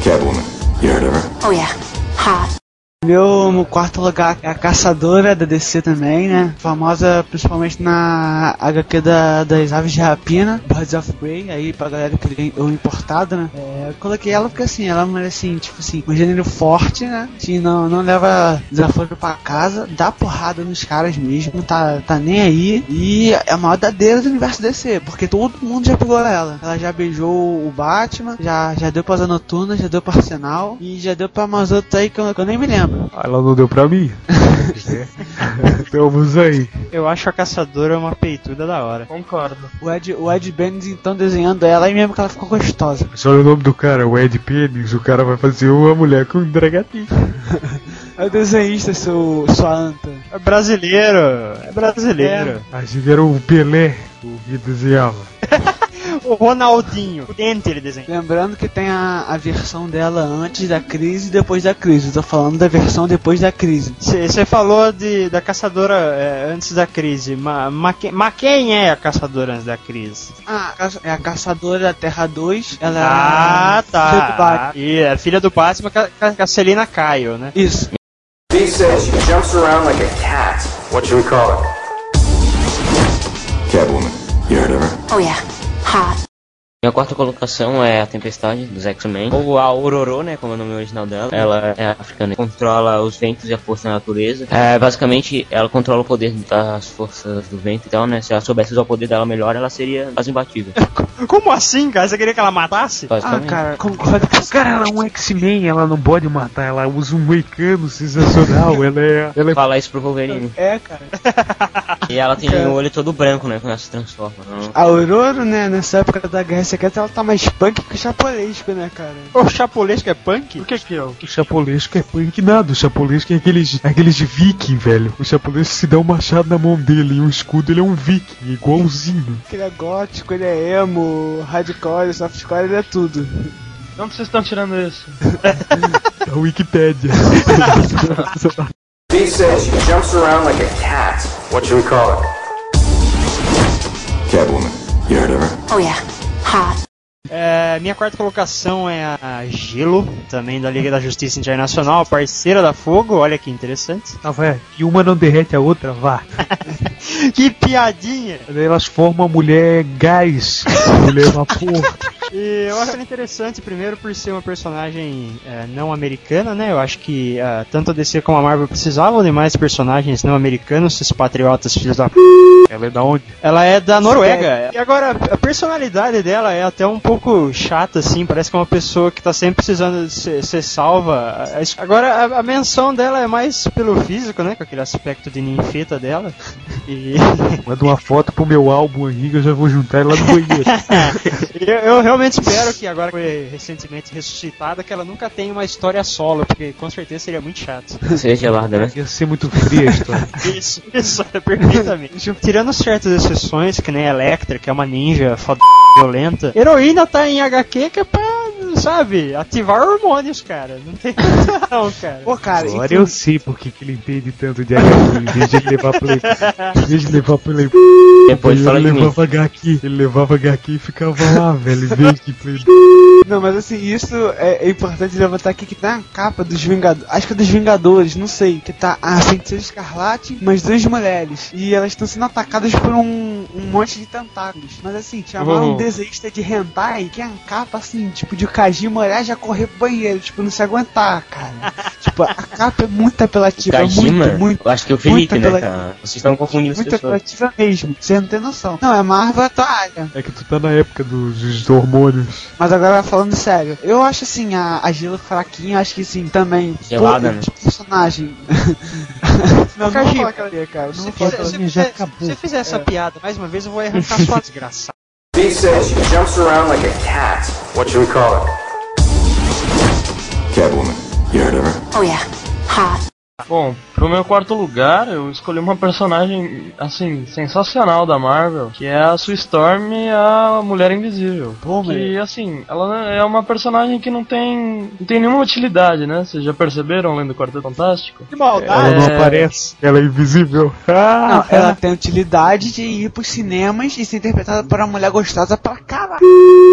Catwoman. You heard of her? Oh yeah. Hot. Meu quarto lugar é a Caçadora da DC também, né? Famosa principalmente na HQ da, das Aves de Rapina, Birds of Prey, aí pra galera que ganhou importado, né? É, eu coloquei ela porque assim, ela é uma assim, tipo assim, um gênero forte, né? Assim, não, não leva desaforo pra casa, dá porrada nos caras mesmo, tá, tá nem aí. E é a maior dadeira do universo DC, porque todo mundo já pegou ela. Ela já beijou o Batman, já, já deu pra Asa Noturna, já deu pra Arsenal e já deu pra umas outras aí que eu, que eu nem me lembro. Ela não deu pra mim. Estamos aí. Eu acho a caçadora uma peituda da hora. Concordo. O Ed, o Ed Benz então desenhando ela e mesmo que ela ficou gostosa. Só o nome do cara, o Ed Pênis, o cara vai fazer uma mulher com um dragatinho. É o desenhista, seu, sua anta. É brasileiro, é brasileiro. Achei que era o Pelé o que desenhava. O Ronaldinho, o dente ele desenha. Lembrando que tem a, a versão dela antes da crise e depois da crise. Eu tô falando da versão depois da crise. Você falou de, da caçadora é, antes da crise, mas ma, que- mas quem é a caçadora antes da crise? Ah, a caça- é a caçadora da Terra 2. Ela Ah, é filha do tá. Batman. E é filha do Batman a- a- com a Celina Caio, né? Isso. B says she jumps around like a cat. What should we call? Catwoman. You heard of her? Oh yeah. Hot. Minha quarta colocação é a Tempestade dos X-Men, ou a Ororo, né, como é o nome original dela. Ela é africana, controla os ventos e a força da natureza. É, basicamente, ela controla o poder das forças do vento, então, né, se ela soubesse usar o poder dela melhor, ela seria quase imbatível. Como assim, cara? Você queria que ela matasse? Ah, cara, concordo Cara, ela é um X-Men, ela não pode matar, ela usa um moicano sensacional, ela é. Ela é Fala isso pro Wolverine. É, cara. E ela tem o olho todo branco, né, quando ela se transforma. Não. A Aurora, né, nessa época da Guerra Secreta, ela tá mais punk que o chapolesco, né, cara? O chapolesco é punk? O que que é? o- O chapolesco é punk nada, o chapolesco é aqueles, aqueles viking, velho. O chapolesco se dá um machado na mão dele e um escudo, ele é um viking, igualzinho. Ele é gótico, ele é emo, hardcore, softcore, ele é tudo. Onde vocês estão tirando isso? A Wikipédia. B says she jumps around like a cat. What should we call her? Catwoman. You heard of her? Oh yeah. Hot. É, minha quarta colocação é a Gelo, também da Liga da Justiça Internacional, parceira da Fogo, olha que interessante. Ah, vai. E uma não derrete a outra, vá. que piadinha! Elas formam a mulher gás, mulher vapor. E eu acho ela interessante, primeiro por ser uma personagem é, não americana, né? Eu acho que é, tanto a DC como a Marvel precisavam de mais personagens não americanos, esses patriotas filhos da p. Ela é da onde? Ela é da Noruega. E agora, a personalidade dela é até um pouco chata, assim. Parece que é uma pessoa que tá sempre precisando de ser, ser salva. Agora, a, a menção dela é mais pelo físico, né? Com aquele aspecto de ninfeta dela. E Manda uma foto pro meu álbum aí que eu já vou juntar ele lá no banheiro. eu, eu realmente espero que agora que foi recentemente ressuscitada, que ela nunca tenha uma história solo, porque com certeza seria muito chato. Seria gelada, né? Ia ser muito fria a história. Isso, isso, é perfeitamente. Tirando certas exceções, que nem a Electra, que é uma ninja foda violenta, heroína tá em HQ que é pra, sabe, ativar hormônios, cara. Não tem não, cara. Pô, cara, Agora eu sei por que ele entende tanto de HQ em vez de ele levar play. Em vez de levar. Depois ele fala de mim. levava HQ. Ele levava HQ e ficava lá, velho, em vez de play. Não, mas assim, isso é, é importante levantar aqui que tá na capa dos Vingadores. Acho que é dos Vingadores, não sei. Que tá a Feiticeira Escarlate, mais duas mulheres. E elas estão sendo atacadas por um, um monte de tentáculos. Mas assim, chamaram Uhum. um desenhista de hentai que é a capa assim, tipo, de o Kajima olhar e já correr pro banheiro, tipo, não se aguentar, cara. tipo, a capa é muito apelativa, Kajima? muito, muito. Eu acho que é o Felipe, muito né, cara? Vocês estão confundindo as Muito apelativa mesmo, você não tem noção. Não, é Marvel toalha. É que tu tá na época dos, dos hormônios. Mas agora falando sério, eu acho assim, a, a Gelo fraquinha, acho que sim, também. Gelada, né? de personagem. não, não vou Kajima, falar que ela é, cara. Não Se vou fizer, falar que se ela é. fizer- se você fizer essa piada mais uma vez, eu vou arrancar sua desgraça. B says she jumps around like a cat. What should we call her? Catwoman. You heard of her? Oh yeah. Hot. Bom, pro meu quarto lugar, eu escolhi uma personagem, assim, sensacional da Marvel, que é a Sue Storm, a Mulher Invisível. Pô, que, assim, ela é uma personagem que não tem, não tem nenhuma utilidade, né? Vocês já perceberam lendo Quarteto Fantástico? Que maldade. Ela não É. aparece. Ela é invisível. Não, Ah, ela tem utilidade de ir pros cinemas e ser interpretada por uma mulher gostosa pra caralho.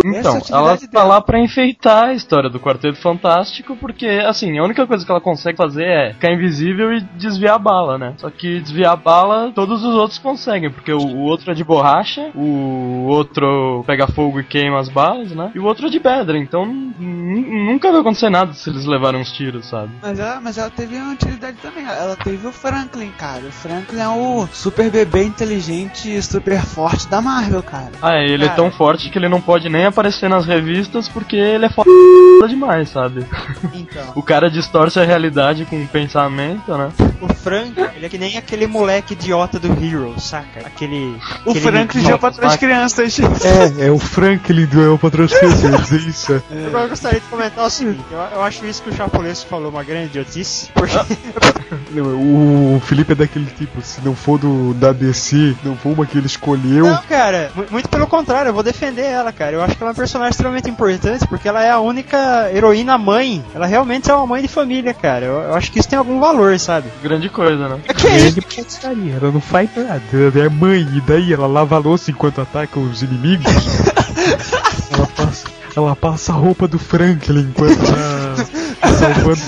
Então, Essa é ela tá dela. lá pra enfeitar a história do Quarteto Fantástico, porque, assim, a única coisa que ela consegue fazer é ficar invisível e desviar a bala, né? Só que desviar a bala, todos os outros conseguem, porque o, o outro é de borracha, o outro pega fogo e queima as balas, né? E o outro é de pedra, então nu- nunca vai acontecer nada se eles levarem uns tiros, sabe? Mas ela, mas ela teve uma utilidade também. Ela teve o Franklin, cara. O Franklin é o super bebê inteligente e super forte da Marvel, cara. Ah, é, ele é Cara. tão forte que ele não pode nem aparecer nas revistas porque ele é foda demais, sabe? Então. O cara distorce a realidade com o pensamento, né? O Frank, ele é que nem aquele moleque idiota do Hero, saca? Aquele. O aquele Franklin já para as crianças. é, é o Franklin do El Patrão Esquecido, dizer isso. Agora eu gostaria de comentar o seguinte: eu, eu acho isso que o Chapulesco falou uma grande idiotice, porque Não, o Felipe é daquele tipo, se não for do, da DC, não for uma que ele escolheu. Não, cara, mu- muito pelo contrário, eu vou defender ela, cara. Eu acho que ela é uma personagem extremamente importante porque ela é a única heroína mãe. Ela realmente é uma mãe de família, cara. Eu, eu acho que isso tem algum valor, sabe? Grande coisa, né? É que é isso? Putaria, ela não faz nada. Ela é mãe, e daí ela lava a louça enquanto ataca os inimigos. ela, passa, ela passa a roupa do Franklin enquanto salvando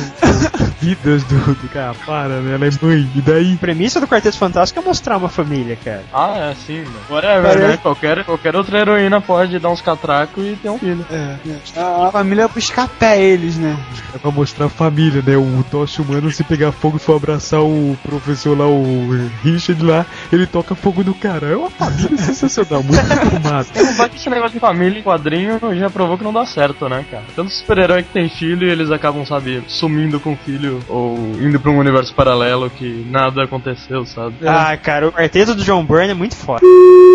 vidas do, do cara. Para, né? Ela é mãe, e daí? A premissa do Quarteto Fantástico é mostrar uma família, cara. Ah, é sim, mano. Whatever, né? Qualquer, qualquer outra heroína pode dar uns catracos e ter um filho. É, a a família é buscar pé eles, né? É pra mostrar a família, né? O Tocha Humano, se pegar fogo e for abraçar o professor lá, o Richard lá, ele toca fogo no cara. É uma família sensacional, muito formada. Mas esse negócio de família em quadrinho já provou que não dá certo, né, cara? Tanto super-herói que tem filho e eles acabam, sabe, sumindo com o filho ou indo pra um universo paralelo que nada aconteceu, sabe? Ah, cara, o quarteto do John Byrne é muito foda.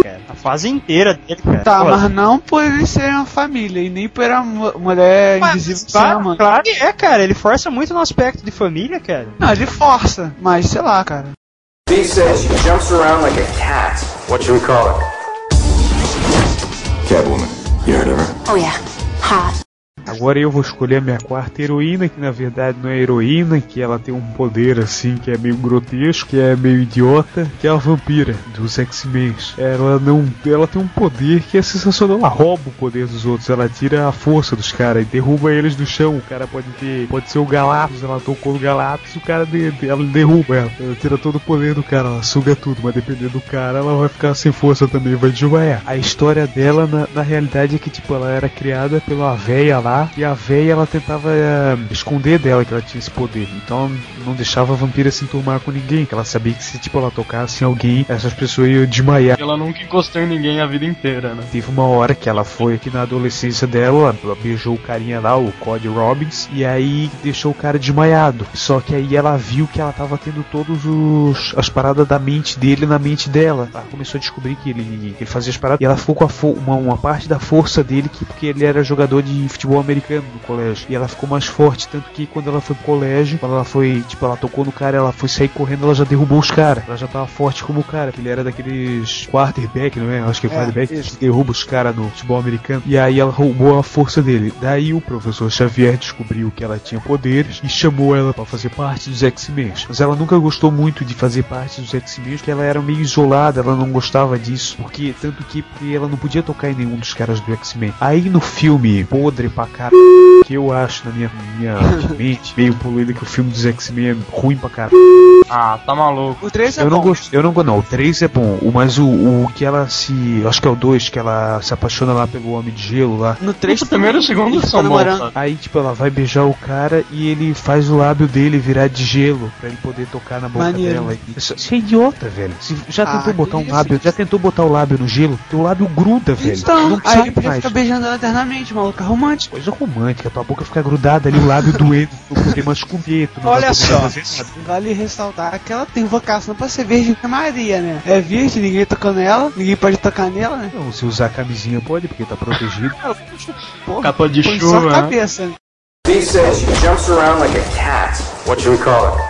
Cara. A fase inteira dele, cara. Tá, Pô, mas não por eles serem uma família e nem por a mu- mulher mas, invisível ser claro, uma. claro que é, cara. Ele força muito no aspecto de família, cara. Não, ele força, mas sei lá, cara. B says she jumps around like a cat. What should we call her? Catwoman. You heard of her? Oh yeah. Hot. Agora eu vou escolher a minha quarta heroína, que na verdade não é heroína, que ela tem um poder assim que é meio grotesco, que é meio idiota, que é a vampira dos X-Men. Ela não, ela tem um poder que é sensacional. Ela rouba o poder dos outros, ela tira a força dos caras e derruba eles do chão. O cara pode ter, pode ser o Galactus, ela tocou no Galactus, o cara de- ela derruba ela. Ela tira todo o poder do cara, ela suga tudo, mas dependendo do cara, ela vai ficar sem força também, vai desmaiar. A história dela na, na realidade é que tipo ela era criada pela véia lá tocar e a véia ela tentava eh, esconder dela que ela tinha esse poder. Então não deixava a vampira se enturmar com ninguém, ela sabia que se tipo ela tocasse em alguém, essas pessoas iam desmaiar. Ela nunca encostou em ninguém a vida inteira, né? Teve uma hora que ela foi aqui na adolescência dela, ela beijou o carinha lá, o Cody Robbins, e aí deixou o cara desmaiado. Só que aí ela viu que ela tava tendo todos os as paradas da mente dele na mente dela. Ela começou a descobrir que ele, que ele fazia as paradas e ela ficou com uma, uma parte da força dele que porque ele era jogador de futebol americano no colégio. E ela ficou mais forte, tanto que quando ela foi pro colégio, quando ela foi, tipo, ela tocou no cara, ela foi sair correndo, ela já derrubou os caras. Ela já tava forte como o cara, que ele era daqueles quarterback, não é? Acho que é É, quarterback isso. que derruba os caras no futebol americano. E aí ela roubou a força dele. Daí o professor Xavier descobriu que ela tinha poderes e chamou ela pra fazer parte dos X-Men. Mas ela nunca gostou muito de fazer parte dos X-Men, porque ela era meio isolada, ela não gostava disso. Porque, tanto que porque ela não podia tocar em nenhum dos caras do X-Men. Aí no filme podre pra caralho, que eu acho na minha, minha mente meio poluída que o filme dos X-Men é ruim pra caralho. Ah, tá maluco. O 3 é Eu não bom. gosto, eu não gosto, não. O 3 é bom, o- mas o, o que ela se. Acho que é o 2, que ela se apaixona lá pelo Homem de Gelo lá. No 3 O primeiro e o segundo são bons? Aí, tipo, ela vai beijar o cara e ele faz o lábio dele virar de gelo pra ele poder tocar na boca Maneiro. dela. Isso, isso é idiota, velho. Se já Ah, tentou botar um isso? lábio, já tentou botar o lábio no gelo? Teu lábio gruda, velho. Então, não aí ele ficar beijando ela eternamente, maluca romântica. Coisa romântica, tua boca fica grudada ali, o lábio doendo, tu poder mais comer, não Olha só. Vale ressaltar que ela tem vocação pra ser virgem Maria, né? É virgem, ninguém tocou nela, ninguém pode tocar nela, né? Não, se usar camisinha pode, porque tá protegido. Porra, Capa de põe só chuva, a né? cabeça, né? Dee says she jumps around like a cat. What should we call her?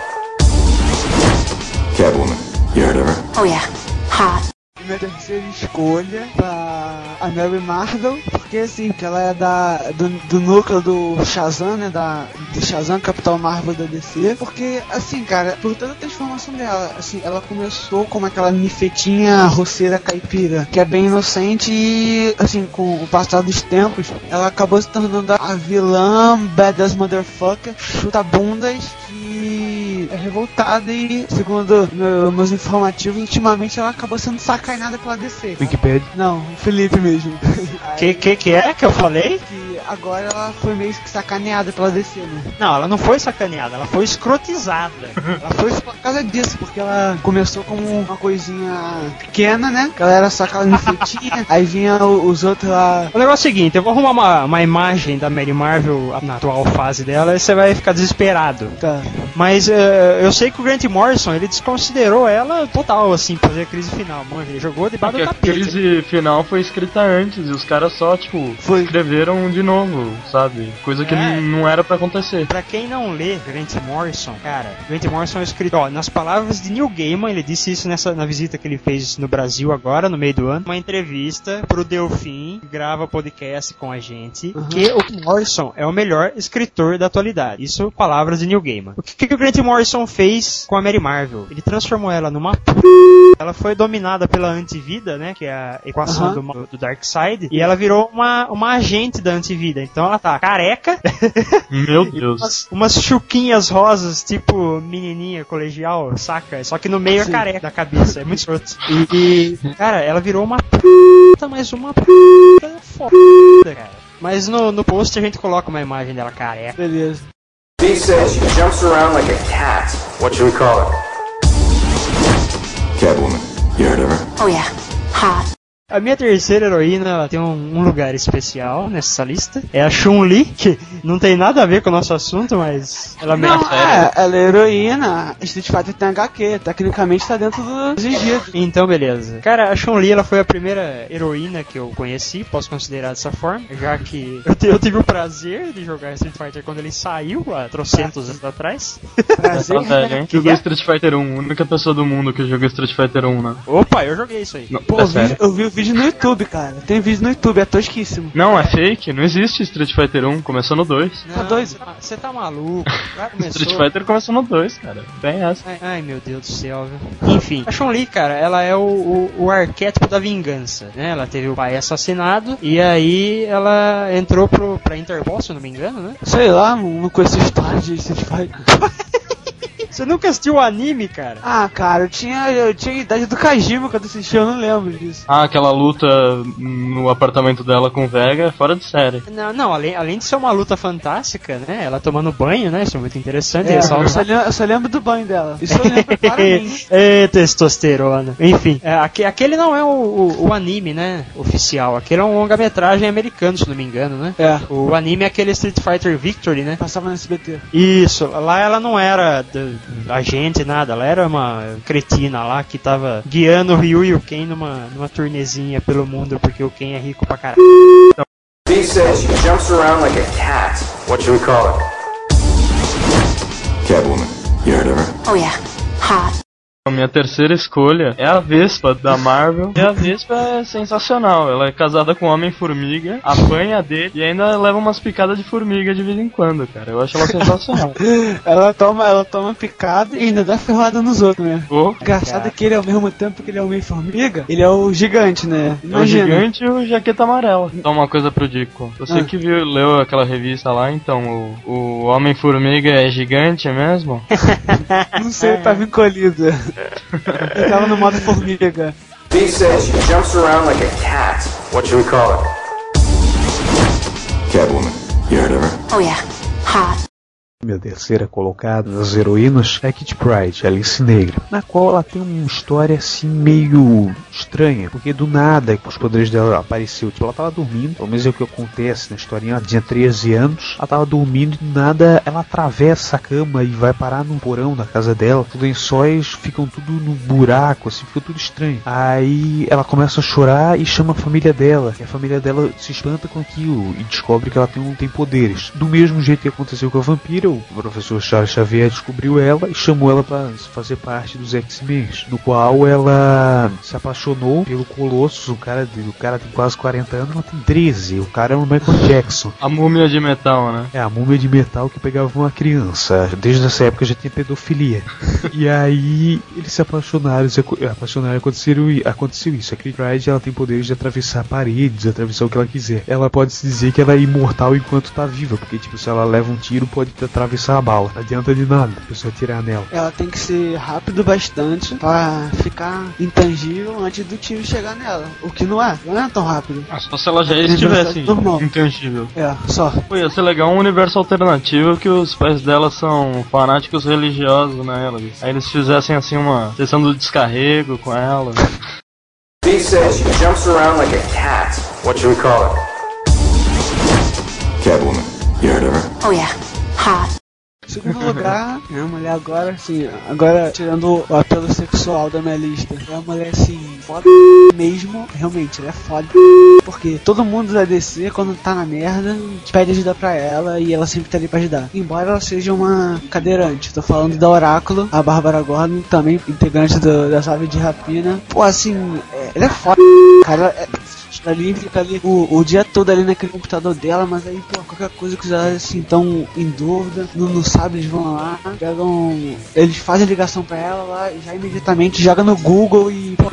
Catwoman. You heard of her? Oh yeah. Hot. Minha terceira escolha pra a Mary Marvel, porque assim, que ela é da, do, do núcleo do Shazam, né? Da, do Shazam, Capitão Marvel da DC. Porque, assim, cara, por toda a transformação dela, assim, ela começou como aquela nifetinha roceira caipira, que é bem inocente e, assim, com o passar dos tempos, ela acabou se tornando a vilã badass motherfucker, chuta bundas, que é revoltada e, segundo meu- meus informativos, ultimamente ela acabou sendo sacaneada pela DC. Wikipedia. Não, o Felipe mesmo. Que, que que é que eu falei? que agora ela foi meio que sacaneada pela DC, né? Não, ela não foi sacaneada, ela foi escrotizada. Ela foi por causa disso, porque ela começou como uma coisinha pequena, né? Que ela era só aquela nifetinha, aí vinha os outros lá. O negócio é o seguinte, eu vou arrumar uma, uma imagem da Mary Marvel na atual fase dela e você vai ficar desesperado. Tá. Mas eh, eu sei que o Grant Morrison, ele desconsiderou ela total, assim, pra fazer a crise final. Mano, ele jogou debaixo Porque do a tapete. crise final foi escrita antes e os caras só, tipo, Foi. escreveram de novo, sabe? Coisa que É. não era pra acontecer. Pra quem não lê Grant Morrison, cara, Grant Morrison é escritor. Ó, nas palavras de Neil Gaiman, ele disse isso nessa, na visita que ele fez no Brasil agora, no meio do ano. Uma entrevista pro Delfim, que grava podcast com a gente, que o Morrison é o melhor escritor da atualidade. Isso, palavras de Neil Gaiman. O que, que o Grant Morrison fez com a Mary Marvel? Ele transformou ela numa p... Ela foi dominada pela antivida, né? Que é a equação Aham. do, mal- do Darkseid. E ela virou uma, uma agente da antivida. Então ela tá careca, Meu Deus. umas, umas chuquinhas rosas, tipo menininha colegial, saca? Só que no meio Sim. é careca da cabeça, é muito escroto. E, e, cara, ela virou uma puta, mas uma puta foda, cara. Mas no, no post a gente coloca uma imagem dela careca. Beleza. Dee says she jumps around like a cat. What should we call her? Catwoman. You heard of her? Oh yeah. Hot. A minha terceira heroína ela tem um, um lugar especial nessa lista. É a Chun-Li, que não tem nada a ver com o nosso assunto, mas ela Não, merece. é, ela é heroína. Street Fighter tem HQ, tecnicamente tá dentro dos exigidos. Então, beleza. Cara, a Chun-Li, ela foi a primeira heroína que eu conheci, posso considerar dessa forma, já que eu, te- eu tive o prazer de jogar Street Fighter quando ele saiu, há trocentos anos atrás. Prazer, Tá hein? Que Jogou é? Street Fighter 1, a única pessoa do mundo que jogou Street Fighter 1, né? Opa, eu joguei isso aí. Não, Pô, é eu vi, sério. eu vi vídeo no YouTube, cara. Tem vídeo no YouTube, é tosquíssimo. Não, é fake, não existe Street Fighter 1, começou no 2. Tá? Você tá, você tá maluco? Street Fighter começou no 2, cara. Tem essa. Ai, ai, meu Deus do céu, viu? Enfim, a Chun-Li, cara, ela é o, o, o arquétipo da vingança, né? Ela teve o pai assassinado e aí ela entrou pro, pra Interpol, se eu não me engano, né? Sei lá, não, não conheço história de Street Fighter. Você nunca assistiu o anime, cara? Ah, cara, eu tinha, eu tinha a idade do Kajima quando assisti, eu não lembro disso. Ah, aquela luta no apartamento dela com o Vega é fora de série. Não, não, além, além de ser uma luta fantástica, né? Ela tomando banho, né? Isso é muito interessante. É, É, só- eu, só lembro, eu só lembro do banho dela. Isso eu lembro claramente. é, testosterona. Enfim, é, aque- aquele não é o, o- o anime, né? Oficial. Aquele é um longa-metragem americano, se não me engano, né? É. O anime é aquele Street Fighter Victory, né? Passava no SBT. Isso, lá ela não era d- agente, nada, ela era uma cretina lá que tava guiando o Ryu e o Ken numa, numa turnezinha pelo mundo porque o Ken é rico pra caralho. B says she jumps around like a cat. What should we call her? Catwoman. You heard of her? Oh yeah. Hot. A minha terceira escolha é a Vespa da Marvel. E a Vespa é sensacional. Ela é casada com o Homem-Formiga, apanha dele e ainda leva umas picadas de formiga de vez em quando, cara. Eu acho ela sensacional. Ela toma, ela toma picada e ainda dá ferrada nos outros, né? Ô, Engraçado é que ele, ao mesmo tempo que ele é o meio-formiga, ele é o gigante, né? É o gigante e o jaqueta amarela. Então uma coisa pro Dico. Você Ah. que viu, leu aquela revista lá, então o, o Homem-Formiga é gigante mesmo? Não sei, tava encolhido. Ele tava no modo formiga. B says she jumps around like a cat. What should we call her? Catwoman. You heard of her? Oh yeah. Hot. Minha terceira colocada das heroínas é Kitty Pryde, Alice Negra, na qual ela tem uma história assim meio estranha, porque do nada os poderes dela apareceu, tipo, ela tava dormindo, pelo menos é o que acontece na historinha, ela tinha 13 anos, ela tava dormindo e do nada ela atravessa a cama e vai parar no porão da casa dela, os lençóis ficam tudo no buraco, assim, fica tudo estranho. Aí ela começa a chorar e chama a família dela, e a família dela se espanta com aquilo e descobre que ela tem, tem poderes. Do mesmo jeito que aconteceu com a vampira, o professor Charles Xavier descobriu ela e chamou ela para fazer parte dos X-Men, no qual ela se apaixonou pelo Colossus, o cara, o cara tem quase 40 anos, ela tem 13, o cara é o Michael Jackson. A múmia de metal, né? É, a múmia de metal que pegava uma criança. Desde essa época já tinha pedofilia. e aí eles se apaixonaram, se apaixonaram aconteceu, aconteceu isso. A Pryde ela tem poderes de atravessar paredes, atravessar o que ela quiser. Ela pode se dizer que ela é imortal enquanto tá viva, porque tipo, se ela leva um tiro, pode atravessar a bala. Não adianta de nada a pessoa tirar nela. Ela tem que ser rápido bastante pra ficar intangível antes do tiro chegar nela. O que não é, não é tão rápido. Ah, Só se ela já Ele estivesse normal. intangível. É, só. Pô, ia ser legal um universo alternativo que os pais dela são fanáticos religiosos, né, Elvis? Aí eles fizessem assim uma sessão do descarrego com ela. B says she jumps around like a cat. What should we call her? Catwoman. You heard of her? Oh yeah. Hot. Segundo lugar, é a mulher agora, assim, agora tirando o apelo sexual da minha lista. É uma mulher assim, foda mesmo, realmente, ela é foda. Porque todo mundo da DC, quando tá na merda, pede ajuda pra ela e ela sempre tá ali pra ajudar. Embora ela seja uma cadeirante. Tô falando da Oráculo, a Bárbara Gordon, também integrante do, das aves de rapina. Pô, assim, é, ela é foda. Cara, é, ali fica ali o, o dia todo ali naquele computador dela, mas aí, pô, qualquer coisa que elas assim estão em dúvida, não, não sabem, eles vão lá, pegam. Eles fazem a ligação pra ela lá já imediatamente joga no Google e pô,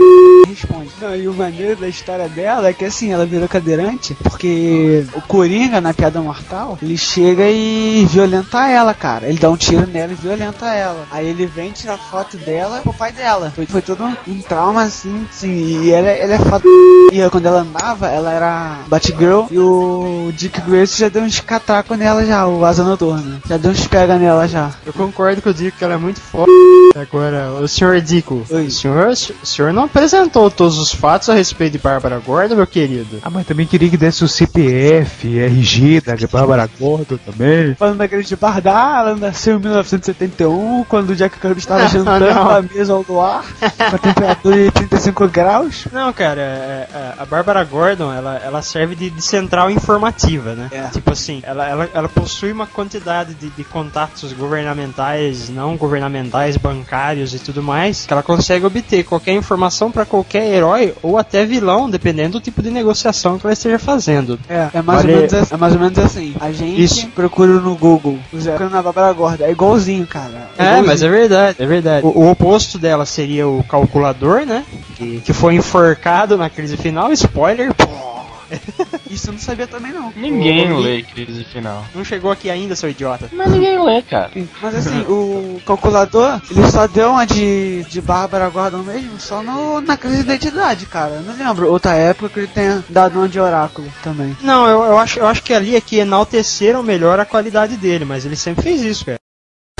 responde. Não, e o maneiro da história dela é que assim, ela virou cadeirante porque o Coringa na piada mortal, ele chega e violenta ela, cara. Ele dá um tiro nela e violenta ela. Aí ele vem tirar foto dela com o pai dela. Foi, foi todo um, um trauma assim, assim, e ela, ela é foda. E quando ela andava, ela era Batgirl e o Dick Grayson já deu uns catacos nela já, o Asa Noturna. Já deu uns pega nela já. Eu concordo com o Dico que ela é muito foda. Agora, o senhor Dico, Oi. o senhor, o senhor não apresentou todos os fatos a respeito de Bárbara Gordon, meu querido. Ah, mas também queria que desse o CPF, RG da Bárbara Gordon também. Falando da grande Bardá, ela nasceu em 1971, quando o Jack Kirby estava Não, jantando não. na mesa ao luar, com a temperatura de 35 graus. Não, cara, é- é- a Bárbara Gordon, ela, ela serve de, de central informativa, né? É. Tipo assim, ela, ela, ela possui uma quantidade de, de contatos governamentais, não governamentais, bancários e tudo mais, que ela consegue obter qualquer informação pra qualquer herói ou até vilão, dependendo do tipo de negociação que ela esteja fazendo. É, é mais, ou, menos, assim- é mais ou menos assim. A gente Isso. procura no Google, procura na Bárbara Gorda. É igualzinho, cara. É, igualzinho. mas é verdade, é verdade. O, o oposto dela seria o calculador, né? Que, que foi enforcado na crise final. Spoiler, pô. Isso eu não sabia também não. Ninguém Ô, lê crise final. Não chegou aqui ainda, seu idiota. Mas ninguém lê, cara. Mas assim, o calculador, ele só deu uma de, de Bárbara Gordon mesmo, só no, na crise de identidade, cara. Eu não lembro outra época que ele tenha dado uma de oráculo também. Não, eu, eu acho, eu acho que ali é que enalteceram melhor a qualidade dele, mas ele sempre fez isso, cara.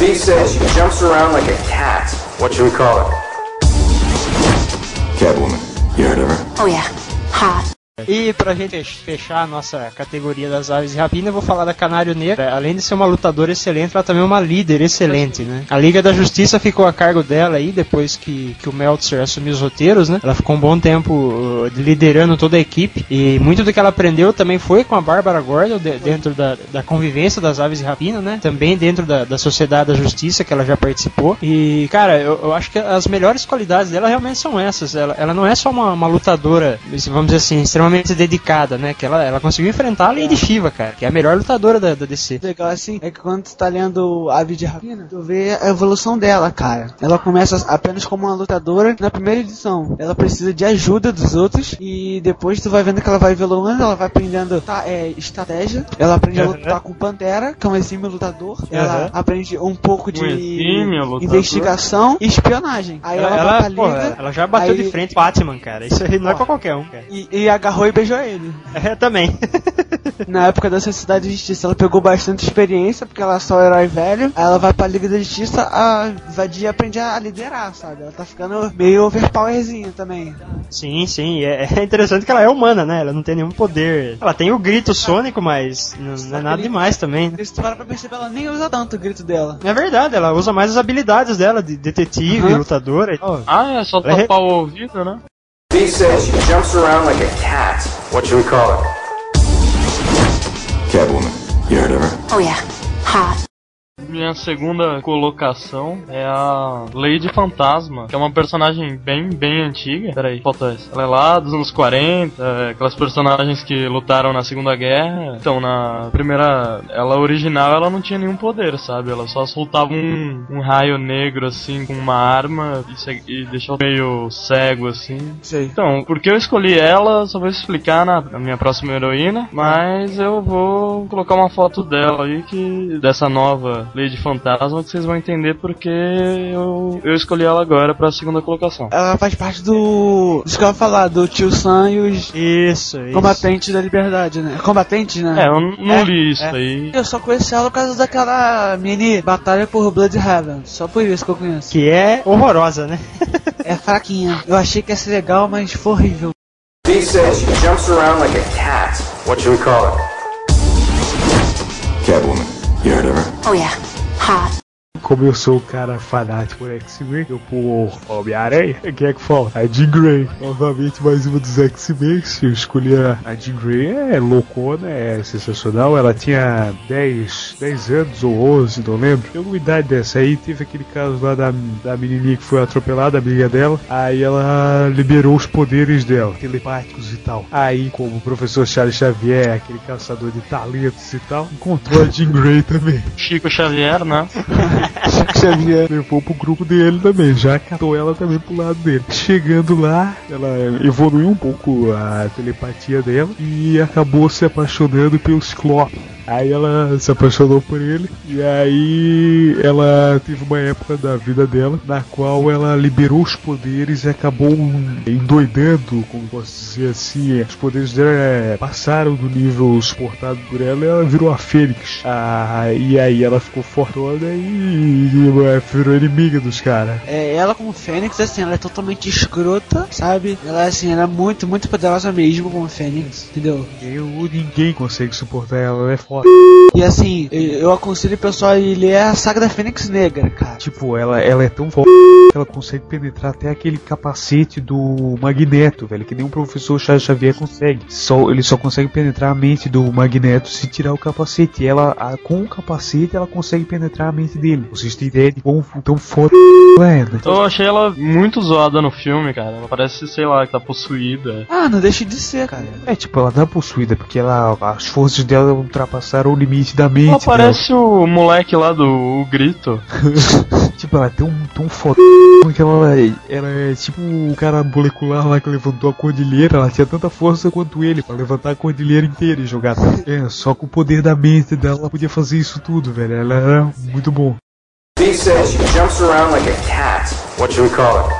B says she jumps around like a cat. What should we call her? Catwoman. You heard of her? Oh yeah. Hot. E pra gente fechar a nossa categoria das aves de rapina, eu vou falar da Canário Negra. Além de ser uma lutadora excelente, ela também é uma líder excelente, né? A Liga da Justiça ficou a cargo dela aí, depois que, que o Meltzer assumiu os roteiros, né? Ela ficou um bom tempo uh, liderando toda a equipe. E muito do que ela aprendeu também foi com a Bárbara Gordon, de- dentro da, da convivência das aves de rapina, né? Também dentro da, da Sociedade da Justiça, que ela já participou. E, cara, eu, eu acho que as melhores qualidades dela realmente são essas. Ela, ela não é só uma, uma lutadora, vamos dizer assim, extremamente dedicada, né? Que ela, ela conseguiu enfrentar a Lady Shiva, cara, que é a melhor lutadora da, da DC. O legal assim é que quando tu tá lendo Ave de Rapina, tu vê a evolução dela, cara. Ela começa apenas como uma lutadora na primeira edição. Ela precisa de ajuda dos outros e depois tu vai vendo que ela vai evoluindo, ela vai aprendendo tá, é, estratégia. Ela aprende a lutar com Pantera, que é um exímio lutador. Ela Aham. aprende um pouco de Um investigação e espionagem. Aí ela, Ela, vai pra ela, pô, liga ela já bateu aí- de frente com o Batman, cara. Isso aí não é pra qualquer um, cara. e, e agarrou e beijou ele. É, também. Na época da Sociedade de Justiça, ela pegou bastante experiência, porque ela é só um herói velho. Aí ela vai pra Liga da Justiça, a Vadia aprende a liderar, sabe? Ela tá ficando meio overpowerzinha também. sim, sim. e É, é interessante que ela é humana, né? Ela não tem nenhum poder. Ela tem o grito sônico, mas não, não é nada demais também. né? Se tu parar pra perceber, ela nem usa tanto o grito dela. É verdade, ela usa mais as habilidades dela, de detetive, Aham. lutadora e tal. Ah, é só Ela é- tapar o ouvido, né? B says she jumps around like a cat. What should we call her? Catwoman. You heard of her? Oh yeah. Hot. Minha segunda colocação é a Lady Fantasma, que é uma personagem bem, bem antiga. Peraí, falta essa. Ela é lá dos anos 40, é, aquelas personagens que lutaram na Segunda Guerra. Então, na primeira, ela original, ela não tinha nenhum poder, sabe? Ela só soltava um, um raio negro, assim, com uma arma e, e deixou meio cego, assim. Sei. Então, porque eu escolhi ela, só vou explicar na, na minha próxima heroína, mas eu vou colocar uma foto dela aí, que dessa nova Lady Fantasma, que vocês vão entender porque eu, eu escolhi ela agora pra segunda colocação. Ela faz parte do. Isso que eu ia falar, do tio Sam e os Isso, isso. combatentes da liberdade, né? Combatentes, né? É, eu não É, li isso é. aí. Eu só conheci ela por causa daquela mini batalha por Bloodhaven. Só por isso que eu conheço. Que é horrorosa, né? É fraquinha. Eu achei que ia ser legal, mas foi horrível. B says she jumps around like a cat. What should we call her? Catwoman. Oh yeah. Hot. Como eu sou o cara fanático por X-Men, eu por Homem-Aranha, quem é que falta? A Jean Grey. Novamente, mais uma dos X-Men. Eu escolhi a, a Jean Grey, é loucona, é sensacional. Ela tinha 10, 10 anos ou 11, não lembro. Tem alguma idade dessa aí. Teve aquele caso lá da, da menininha que foi atropelada, a amiga dela. Aí ela liberou os poderes dela, telepáticos e tal. Aí, como o professor Charles Xavier, aquele caçador de talentos e tal, encontrou a Jean Grey também. Chico Xavier, né? Xavier levou pro grupo dele também, já catou ela também pro lado dele. Chegando lá, ela evoluiu um pouco a telepatia dela e acabou se apaixonando pelo Ciclope. Aí ela se apaixonou por ele e aí ela teve uma época da vida dela na qual ela liberou os poderes e acabou endoidando, como posso dizer assim. Os poderes dela é, passaram do nível suportado por ela e ela virou a Fênix. Ah, e aí ela ficou fortona e, e é, virou inimiga dos caras. É, ela como Fênix, assim, ela é totalmente escrota, sabe? Ela, assim, ela é muito, muito poderosa mesmo como Fênix, entendeu? Eu, ninguém consegue suportar ela, ela é foda. E assim, eu, aconselho o pessoal a ler a saga da Fênix Negra, cara. Tipo, ela, ela é tão forte que ela consegue penetrar até aquele capacete do Magneto, velho, que nem o professor Charles Xavier consegue. Só, ele só consegue penetrar a mente do Magneto se tirar o capacete. E ela, a- com o capacete, ela consegue penetrar a mente dele. Vocês têm ideia de quão tão foda ela é, né? Eu achei ela muito zoada no filme, cara. Ela parece, sei lá, que tá possuída. Ah, não deixa de ser, cara. É, tipo, ela é possuída, porque ela, as forças dela ultrapassam passaram o limite da mente. Ela dela. parece o moleque lá do o Grito. Tipo, ela tem um, tem um foto que ela, ela é tipo o cara molecular lá que levantou a cordilheira, ela tinha tanta força quanto ele pra levantar a cordilheira inteira e jogar. É, só com o poder da mente dela ela podia fazer isso tudo, velho. Ela era muito bom. B says she jumps around like a cat. What should we call her?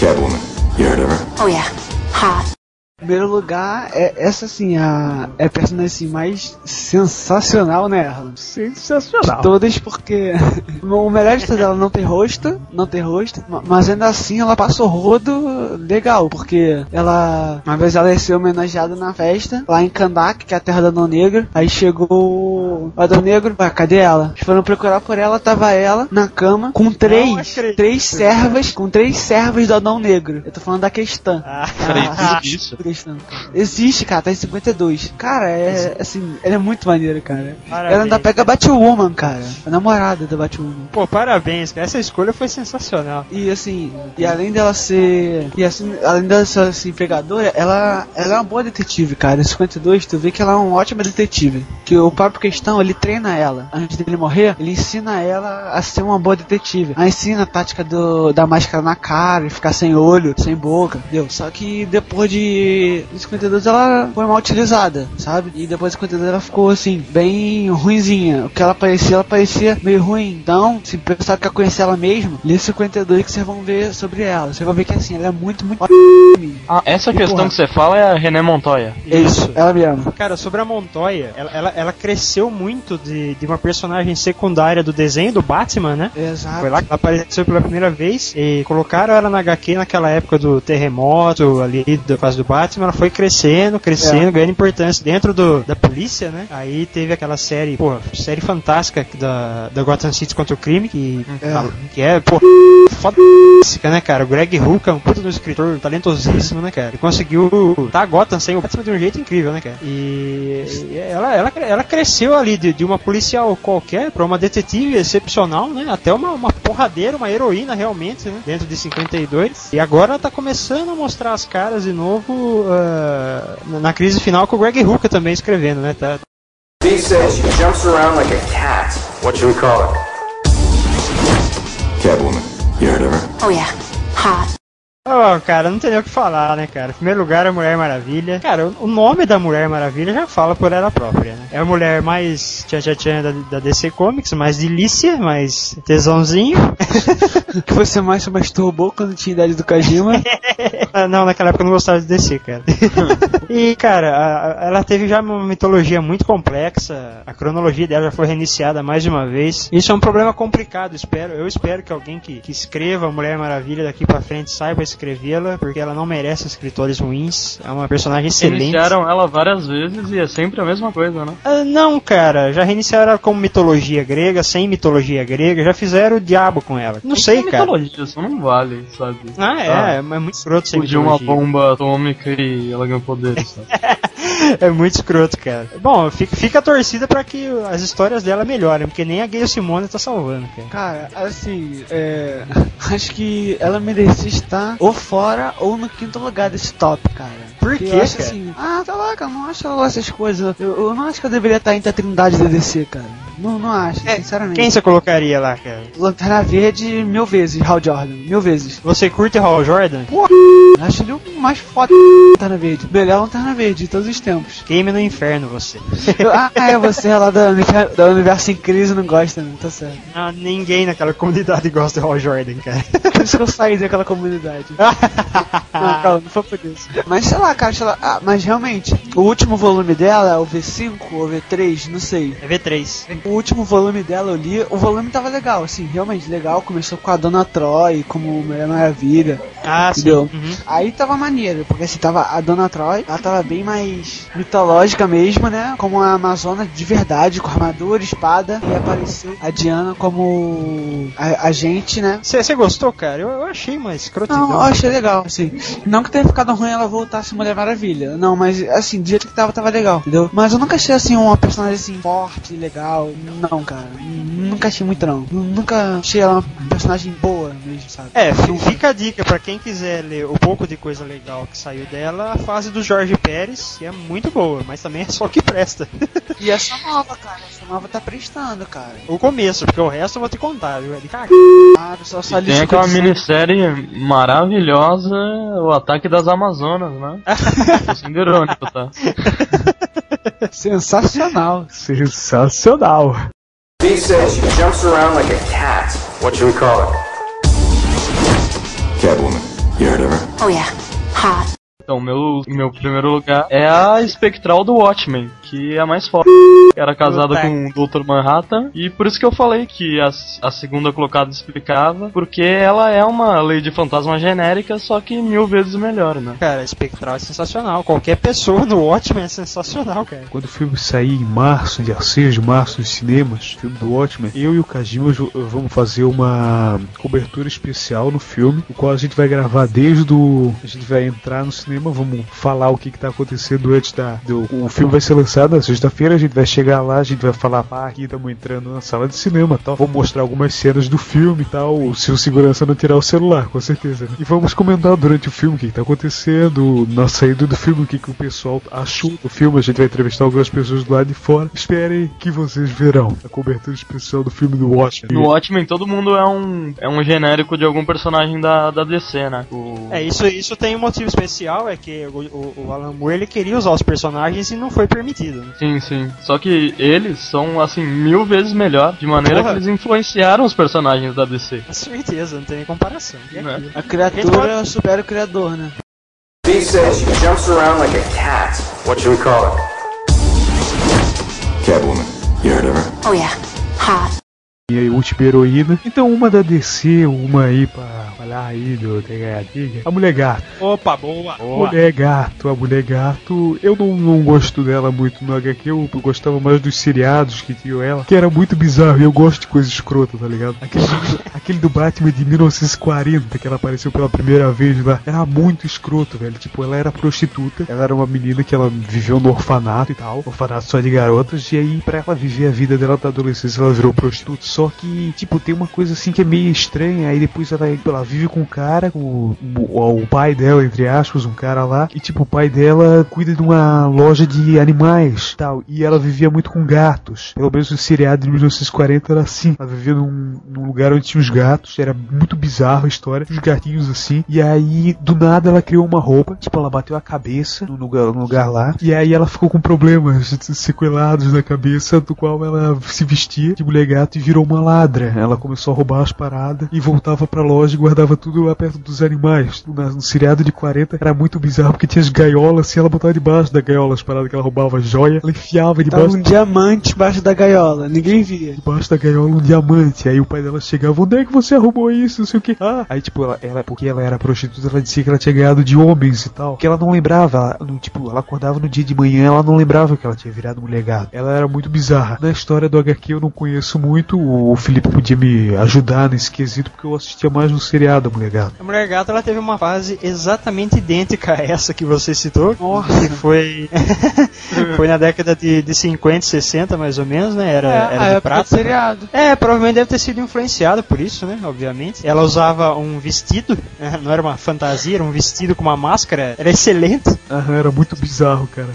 Catwoman. You heard of her? Oh yeah. Hot. Em primeiro lugar, é essa assim, a, é a personagem assim, mais sensacional, né? Sensacional. De todas, porque o melhor de ela não tem rosto, não tem rosto, ma- mas ainda assim ela passa o rodo legal, porque ela, uma vez ela ia ser homenageada na festa, lá em Kandak, que é a terra do Adão Negro, aí chegou o Adão Negro, ué, cadê ela? Eles foram procurar por ela, tava ela na cama, com três, três servas, com três servas do Adão Negro. Eu tô falando da questão. Ah, Peraí, Ah, isso? Existe, cara, tá em 52. Cara, é assim, ela é muito maneira, cara. Parabéns. Ela ainda pega Batwoman, cara. A namorada da Batwoman. Pô, parabéns, cara. Essa escolha foi sensacional. E assim, e além dela ser. E assim, além dela ser assim, pegadora, ela, ela é uma boa detetive, cara. Em 52, tu vê que ela é uma ótima detetive. Que o próprio questão, ele treina ela. Antes dele morrer, ele ensina ela a ser uma boa detetive. Aí ensina a tática do, da máscara na cara, e ficar sem olho, sem boca, entendeu? Só que depois de. Em 52 ela foi mal utilizada, sabe? E depois de 52 ela ficou assim, bem ruinzinha. O que ela parecia, ela parecia meio ruim. Então, se o pessoal quer conhecer ela mesmo, lê 52 que vocês vão ver sobre ela. Vocês vão ver que assim, ela é muito, muito. Ah, essa E questão porra. que você fala é a René Montoya. Isso, ela me ama. Cara, sobre a Montoya, ela, ela, ela cresceu muito de, de uma personagem secundária do desenho do Batman, né? Exato. Foi lá que ela apareceu pela primeira vez e colocaram ela na HQ naquela época do terremoto ali, da fase do Batman. Ela foi crescendo, crescendo, ganhando importância dentro do, da polícia, né? Aí teve aquela série, pô, série fantástica da, da Gotham City contra o crime, que É. que é, pô, foda né, cara? O Greg Hooker é um puta do escritor talentosíssimo, né, cara? Ele conseguiu tá a Gotham sem o Batman de um jeito incrível, né, cara? E, e ela, ela, ela cresceu ali de, de uma policial qualquer pra uma detetive excepcional, né? Até uma, uma porradeira, uma heroína realmente, né? Dentro de 52. E agora ela tá começando a mostrar as caras de novo ah, na- crise final com o Greg Hooker também escrevendo, né? Tá, B says she jumps around like a cat. What should we call her? Catwoman. You heard of her? Oh yeah. Hot. Oh, cara, não tem nem o que falar, né, cara? Em primeiro lugar, a Mulher Maravilha. Cara, o nome da Mulher Maravilha já fala por ela própria, né? É a mulher mais tchan-tchan-tchan da, da DC Comics, mais delícia, mais tesãozinho. Que você mais se masturbou quando tinha idade do Kajima. Não, naquela época eu não gostava de DC, cara. e, cara, a- a- ela teve já uma mitologia muito complexa. A cronologia dela já foi reiniciada mais de uma vez. Isso é um problema complicado, espero. Eu espero que alguém que, que escreva a Mulher Maravilha daqui pra frente saiba escrevê-la, porque ela não merece escritores ruins. É uma personagem excelente. Iniciaram ela várias vezes e é sempre a mesma coisa, né? Ah, não, cara, já reiniciaram ela como mitologia grega, sem mitologia grega, já fizeram o diabo com ela. Não sei, Isso é cara. mitologia, isso não vale, sabe? Ah, é, é muito escroto sem Explodiu uma mitologia. bomba atômica e ela ganhou poderes, sabe? É muito escroto, cara. Bom, fica, fica a torcida pra que as histórias dela melhorem, porque nem a Gayle Simone tá salvando, cara. Cara, assim, é. Acho que ela merecia estar ou fora ou no quinto lugar desse top, cara. Por quê, cara? assim, ah, tá lá, cara, não acho essas coisas. Eu, eu não acho que eu deveria estar entre a trindade da DC, cara. Não, não acho, sinceramente. Quem você colocaria lá, cara? Lanterna Verde mil vezes, Hal Jordan, mil vezes. Você curte Hal Jordan? Acho ele o mais foda Lanterna Verde. Melhor Lanterna Verde de todos os tempos. Queime no inferno, você. Eu- ah, é, você lá da, Univer- da Universo em Crise não gosta, né? Tá certo. Não, ninguém naquela comunidade gosta do Hal Jordan, cara. Por isso que eu saí daquela comunidade. Não, calma, não foi por isso. Mas sei lá, cara, sei lá. Ah, mas realmente, o último volume dela, é o V5 ou V3, não sei. É V3. O último volume dela eu li, o volume tava legal, assim, realmente legal. Começou com a Dona Troy como Mulher Maravilha, Ah, sim. entendeu? Uhum. Aí tava maneiro, porque assim, tava a Dona Troy, ela tava bem mais mitológica mesmo, né? Como a Amazona de verdade, com armadura, espada. E apareceu a Diana como a, a gente, né? Você gostou, cara? Eu, eu achei uma escrotidão. Não, eu achei legal, assim. Não que tenha ficado ruim ela ser Mulher Maravilha. Não, mas assim, do jeito que tava, tava legal, entendeu? Mas eu nunca achei assim uma personagem assim forte, legal. Não, cara. Nunca achei muito não. Nunca achei ela uma personagem boa mesmo, sabe? É, fi- fica a dica pra quem quiser ler o pouco de coisa legal que saiu dela, a fase do Jorge Pérez, que é muito boa, mas também é só o que presta. E essa nova, cara, essa nova tá prestando, cara. o começo, porque o resto eu vou te contar, viu? É de cagar. Ah, só só E tem aquela minissérie maravilhosa, O Ataque das Amazonas, né? Tô sendo irônico, tá? Sensacional. Sensacional. B says she jumps around like a cat. What should we call her? Catwoman. You heard of her? Oh yeah. Hot. Então, meu, meu primeiro lugar é a espectral do Watchmen, que é a mais forte. Era casada Puta. com o Dr. Manhattan, e por isso que eu falei que a, a segunda colocada explicava, porque ela é uma lei de fantasma genérica, só que mil vezes melhor, né? Cara, Espectral é sensacional. Qualquer pessoa no Watchmen é sensacional, cara. Quando o filme sair em março, dia 6 de março, nos cinemas, filme do Watchmen, eu e o Kajima jo- vamos fazer uma cobertura especial no filme, o qual a gente vai gravar desde o. A gente vai entrar no cinema, vamos falar o que, que tá acontecendo antes da. Do, o filme vai ser lançado na sexta-feira, a gente vai chegar lá, a gente vai falar, pá, aqui estamos entrando na sala de cinema tal. Vou mostrar algumas cenas do filme e tal, se o segurança não tirar o celular, com certeza. né? E vamos comentar durante o filme o que, que tá acontecendo, na saída do filme, o que, que o pessoal achou do filme. A gente vai entrevistar algumas pessoas do lado de fora. Esperem que vocês verão a cobertura especial do filme do Watchmen. No Watchmen, todo mundo é um, é um genérico de algum personagem da, da DC, né? O... É, isso, isso tem um motivo especial, é que o, o- o Alan Moore ele queria usar os personagens e não foi permitido. né? Sim, sim. Só que eles são, assim, mil vezes melhor, de maneira Porra. que eles influenciaram os personagens da DC. Com certeza, não tem nem comparação. E Né? A criatura supera o criador, né? B says she jumps around like a cat. What should we call her? Catwoman. You heard of her? Oh yeah. Hot. E aí, última heroína. Então, uma da DC, uma aí pra falar aí do THD. A Mulher Gato. Opa, boa! boa. Mulher Gato, a Mulher Gato. Eu não, não gosto dela muito no HQ. Eu gostava mais dos seriados que tinham ela. Que era muito bizarro. E eu gosto de coisa escrota, tá ligado? Aquele, aquele do Batman de 1940, que ela apareceu pela primeira vez lá. Era muito escroto, velho. Tipo, ela era prostituta. Ela era uma menina que ela viveu no orfanato e tal. Orfanato só de garotas. E aí, pra ela viver a vida dela da adolescência, ela virou prostituta. Só que, tipo, tem uma coisa assim que é meio estranha. Aí depois ela, ela vive com um cara, o, o, o pai dela, entre aspas, um cara lá. E, tipo, o pai dela cuida de uma loja de animais tal. E ela vivia muito com gatos. Pelo menos o seriado de 1940 era assim. Ela vivia num, num lugar onde tinha os gatos. Era muito bizarro a história. Os gatinhos assim. E aí, do nada, ela criou uma roupa. Tipo, ela bateu a cabeça no lugar, no lugar lá. E aí ela ficou com problemas sequelados na cabeça, do qual ela se vestia de mulher gato e virou uma ladra. Ela começou a roubar as paradas e voltava pra loja e guardava tudo lá perto dos animais. No, no seriado de 40 era muito bizarro porque tinha as gaiolas assim, ela botava debaixo da gaiola as paradas que ela roubava joia, ela enfiava Tava debaixo um diamante embaixo da gaiola, ninguém via. debaixo da gaiola um diamante. Aí o pai dela chegava, onde é que você arrumou isso? Não sei o que. Ah, aí tipo, ela, ela, porque ela era prostituta, ela dizia que ela tinha ganhado de homens e tal. Que ela não lembrava, ela, tipo, ela acordava no dia de manhã, ela não lembrava que ela tinha virado mulher gato. Ela era muito bizarra. Na história do HQ eu não conheço muito, o Felipe podia me ajudar nesse quesito, porque eu assistia mais no seriado Mulher Gato. A Mulher Gata ela teve uma fase exatamente idêntica a essa que você citou. Nossa. Que foi. foi na década de, de 50, 60 mais ou menos, né? Era, É, era a de prata. seriado. É, provavelmente deve ter sido influenciada por isso, né? Obviamente. Ela usava um vestido, né, não era uma fantasia, era um vestido com uma máscara. Era excelente. Aham, era muito bizarro, cara.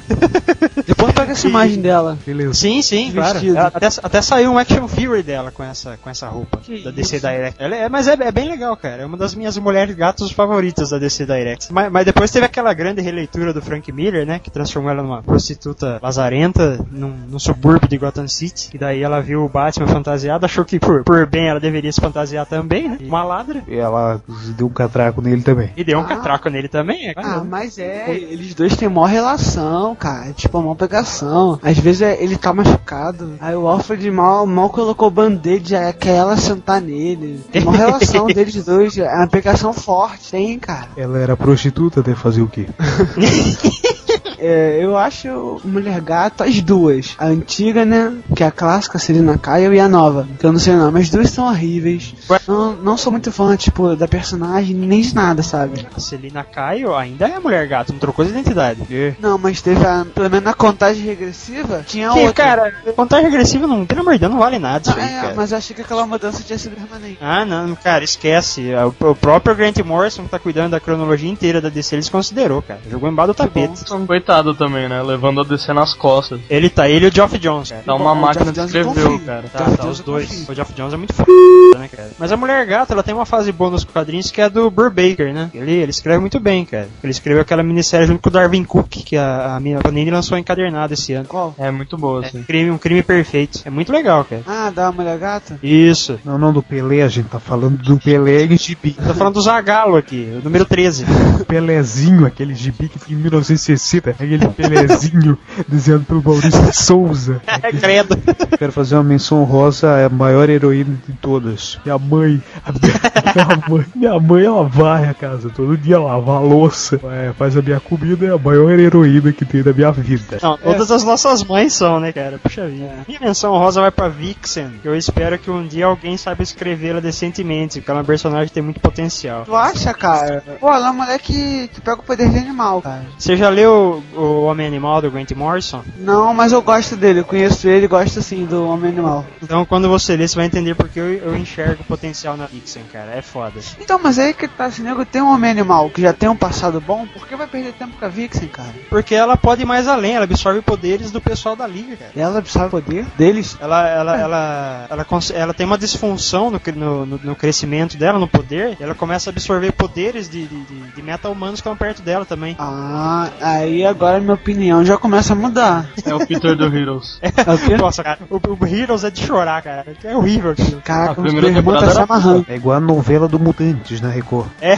Depois pega essa imagem dela. Beleza. Sim, sim, claro. Até, até saiu um action figure dela com essa, com essa roupa Que da DC isso? Direct. Ela é, mas é, é bem legal, cara. É uma das minhas mulheres gatos favoritas da DC Direct. Mas, mas depois teve aquela grande releitura do Frank Miller, né? Que transformou ela numa prostituta lazarenta num, num subúrbio de Gotham City. E daí ela viu o Batman fantasiado, achou que por, por bem ela deveria se fantasiar também, né? Uma ladra. E ela deu um catraco nele também. E deu um Ah. catraco nele também, é Ah, mas é, eles dois têm maior relação, cara. É Tipo, a maior pegação. Às vezes é- ele tá machucado. Aí o Alfred mal, mal colocou o band-aid, aí quer ela sentar nele. Tem maior relação deles dois. É uma pegação forte, tem, cara. Ela era prostituta, deve fazer o quê? é, eu acho Mulher Gato as duas. A antiga, né? Que é a clássica, Selina Kyle, e a nova. Que eu não sei o nome. As duas são horríveis. Não, não sou muito fã, tipo, da personagem, nem de nada, sabe? A Celina Caio ainda é mulher gato, não trocou de identidade. Não, mas teve a. Pelo menos na contagem regressiva, tinha Que, outra. cara, contagem regressiva não, pelo amor de Deus, não vale nada isso Ah, aí, é, cara. mas eu achei que aquela mudança tinha sido permanente. Ah, não, cara, esquece. O, o próprio Grant Morrison, que tá cuidando da cronologia inteira da DC, eles considerou, cara. Jogou embaixo do tapete. Coitado também, né? Levando a DC nas costas. Ele tá, ele e o Geoff Jones, cara. Tá uma Bom, o máquina de eu escrever, cara. Tá, tá, os dois. O Geoff Jones é muito foda, né, cara? Mas a Mulher Gata, ela tem uma fase bônus com quadrinhos que é a do Burr Baker, né? Ele, ele escreve muito bem, cara. Ele escreveu aquela minissérie junto com o Darwin Cook, que a, a minha Panini lançou encadernado esse ano. Qual? É muito boa, É, assim. crime, um crime perfeito. É muito legal, cara. Ah, da Mulher Gata? Isso. Não, não do Pelé, a gente tá falando do Pelé e gibi. Tô falando do Zagalo aqui, o número 13. O Pelézinho, aquele gibi que tem em 1960, aquele Pelézinho desenhado pelo Maurício de Souza. É credo. Quero fazer uma menção rosa à maior heroína de todas. Minha mãe. A minha mãe, minha mãe ela varre a casa todo dia, lava a louça, é, faz a minha comida, é a maior heroína que tem da minha vida. Não, todas as nossas mães são, né, cara? Puxa vida. Minha menção rosa vai pra Vixen, que eu espero que um dia alguém saiba escrevê-la decentemente, porque ela é uma personagem que tem muito potencial. Tu acha, cara? Pô, ela é uma mulher que, que pega o poder de animal, cara. Você já leu o Homem Animal do Grant Morrison? Não, mas eu gosto dele, eu conheço ele e gosto sim do Homem Animal. Então quando você ler, você vai entender porque eu, eu enxergo potencial na Vixen, cara. É foda. Então, mas aí que tá, esse nego tem um Homem Animal que já tem um passado bom, por que vai perder tempo com a Vixen, cara? Porque ela pode ir mais além, ela absorve poderes do pessoal da liga, cara. Ela absorve o poder deles? Ela, ela, ela, ela, cons- ela tem uma disfunção no, no, no- crescimento dela, no poder, e ela começa a absorver poderes de, de, de, de meta-humanos que estão perto dela também. Ah, aí agora minha opinião já começa a mudar. É o Peter do Heroes. É o quê? Nossa, cara, o, o Heroes é de chorar, cara. É horrível aquilo. Caraca, A os primeira irmãos tá temporada se era amarrando. É igual a novela do Mutantes, né, Record? É,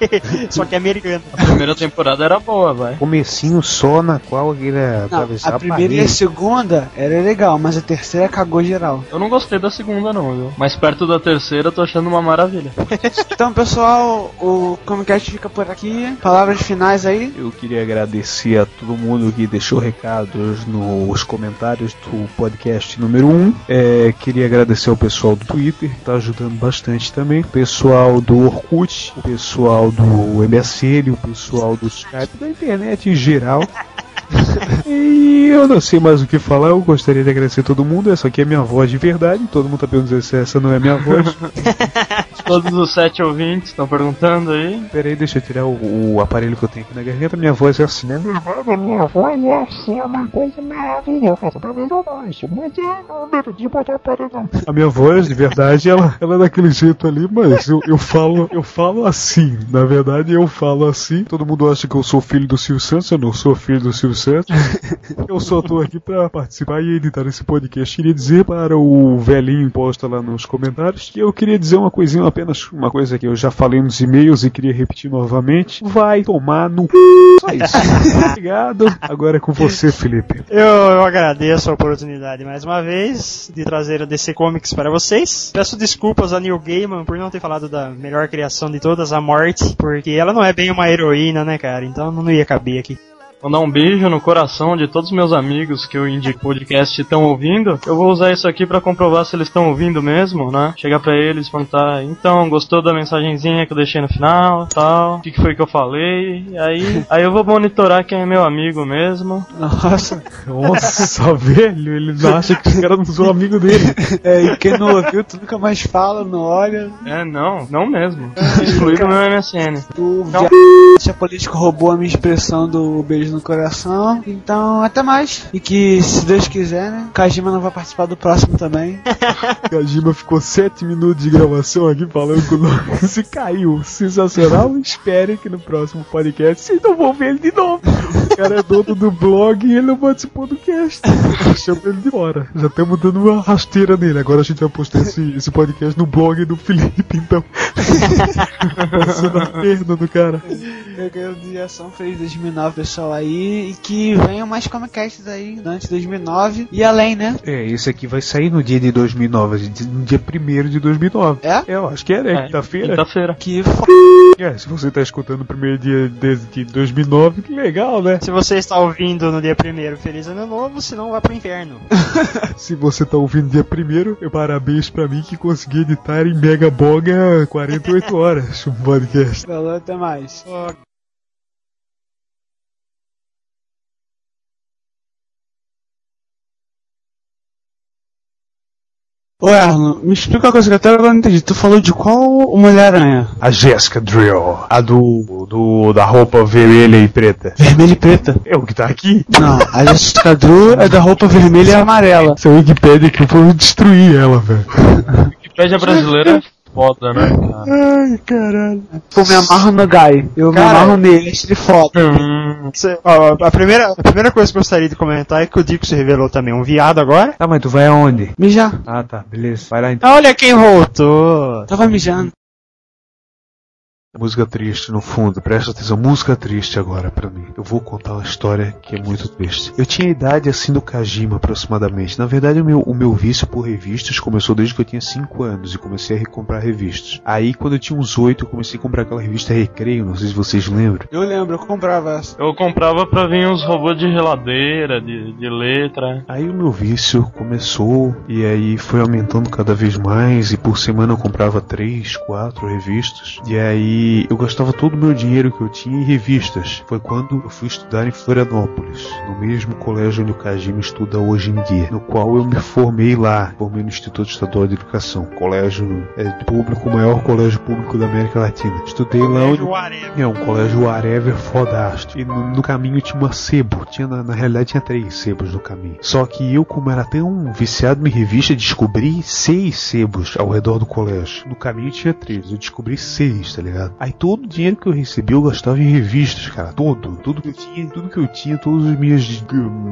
só que é americano. A primeira temporada era boa, vai. Comecinho só na qual ele Não, atravessar a primeira e a segunda era legal, mas a terceira cagou geral. Eu não gostei da segunda, não, viu? Mas perto da terceira eu tô achando uma maravilha. Então, pessoal, o Comcast fica por aqui. Palavras finais aí. Eu queria agradecer a todo mundo que deixou recados nos comentários do podcast número 1. É, queria agradecer ao pessoal do Twitter, que tá ajudando bastante também. O pessoal do Orkut, o pessoal do MSN, o pessoal do Skype, da internet em geral. E eu não sei mais o que falar, eu gostaria de agradecer a todo mundo. Essa aqui é minha voz de verdade. Todo mundo tá perguntando se essa não é minha voz. Todos os sete ouvintes estão perguntando aí. Pera aí, deixa eu tirar o, o aparelho que eu tenho aqui na garganta. Minha voz é assim, né? minha voz é assim, é uma coisa maravilhosa. Mas é não medo de botar aparelho. A minha voz, de verdade, ela, ela é daquele jeito ali, mas eu, eu falo eu falo assim. Na verdade, eu falo assim. Todo mundo acha que eu sou filho do Silvio Santos, eu não sou filho do Silvio Santos. Eu só tô aqui pra participar e editar esse podcast. Queria dizer para o velhinho posta lá nos comentários que eu queria dizer uma coisinha, apenas uma coisa que eu já falei nos e-mails e queria repetir novamente. Vai tomar no c... Só isso. Obrigado. Agora é com você, Felipe. Eu, eu agradeço a oportunidade mais uma vez de trazer a DC Comics para vocês. Peço desculpas a Neil Gaiman por não ter falado da melhor criação de todas, a morte, porque ela não é bem uma heroína, né, cara? Então não ia caber aqui. Mandar um beijo no coração de todos os meus amigos que o Indie Podcast estão ouvindo. Eu vou usar isso aqui pra comprovar se eles estão ouvindo mesmo, né? Chegar pra eles e perguntar, então, gostou da mensagenzinha que eu deixei no final, tal? O que, que foi que eu falei? E aí, aí eu vou monitorar quem é meu amigo mesmo. Nossa. Nossa, velho, ele acha que os caras não são amigo dele. É, e quem não ouviu, tu nunca mais fala, não olha. É, não, não mesmo. Excluído no meu MSN. O Não. viado político roubou a minha expressão do beijo no coração. Então, até mais. E que, se Deus quiser, né? Kajima não vai participar do próximo também. Kajima ficou 7 minutos de gravação aqui falando com nós e caiu. Sensacional. Espere que no próximo podcast vocês não vão ver ele de novo. O cara é dono do blog e ele não participou do cast. Chama ele de fora. Já estamos dando uma rasteira nele. Agora a gente vai postar esse, esse podcast no blog do Felipe, então. Passando a perna do cara. Eu ganhei de ação feliz 2009, pessoal aí. Aí e que venham mais Comicasts aí durante 2009 e além, né? É, esse aqui vai sair no dia de 2009, gente, no dia 1 de 2009. É? Eu acho que é, né? É, Quinta-feira. Quinta-feira. Que f... É, se você tá escutando o primeiro dia de, de 2009, que legal, né? Se você está ouvindo no dia primeiro, feliz ano novo, senão vá pro inferno. Se você tá ouvindo dia primeiro, eu parabéns pra mim que consegui editar em Mega Boga 48 horas um podcast. Falou, até mais. Ô Erlon, me explica uma coisa que até agora eu não entendi. Tu falou de qual Mulher-Aranha? A Jessica Drill, a do, do da roupa vermelha e preta. Vermelha e preta? É o que tá aqui. Não, a Jessica Drew é da roupa vermelha e amarela. Essa Wikipedia que eu vou destruir ela, velho. Brasileira é foda, né, cara? Ai, caralho. Eu me amarro no Guy. Eu Cara, me amarro nele, acho ele foda. Hum, Cê- ó, a, primeira, a primeira coisa que eu gostaria de comentar é que o Dico se revelou também um viado agora. Tá, mas tu vai aonde? Mijar. Ah, tá, beleza. Vai lá então. Olha quem voltou! Tava mijando. Música triste no fundo, presta atenção, música triste agora pra mim. Eu vou contar uma história que é muito triste. Eu tinha a idade assim do Kajima aproximadamente. Na verdade, o meu, o meu vício por revistas começou desde que eu tinha 5 anos e comecei a recomprar revistas. Aí, quando eu tinha uns 8, eu comecei a comprar aquela revista Recreio, não sei se vocês lembram. Eu lembro, eu comprava essa. eu comprava pra vir uns robôs de geladeira, de, de letra. Aí o meu vício começou e aí foi aumentando cada vez mais e por semana eu comprava três, quatro revistas. E aí eu gastava todo o meu dinheiro que eu tinha em revistas. Foi quando eu fui estudar em Florianópolis, no mesmo colégio onde o Kajima estuda hoje em dia, no qual eu me formei lá, formei no Instituto Estadual de Educação, colégio é, público, o maior colégio público da América Latina. Estudei lá onde é um colégio whatever fodástico. E no, no caminho tinha uma sebo. Tinha, na, na realidade tinha três sebos no caminho. Só que eu, como era tão viciado em revista, descobri seis sebos ao redor do colégio. No caminho tinha três. Eu descobri seis, tá ligado? Aí todo o dinheiro que eu recebi eu gastava em revistas, cara. Todo. Tudo que eu tinha, tudo que eu tinha, todos os meus di-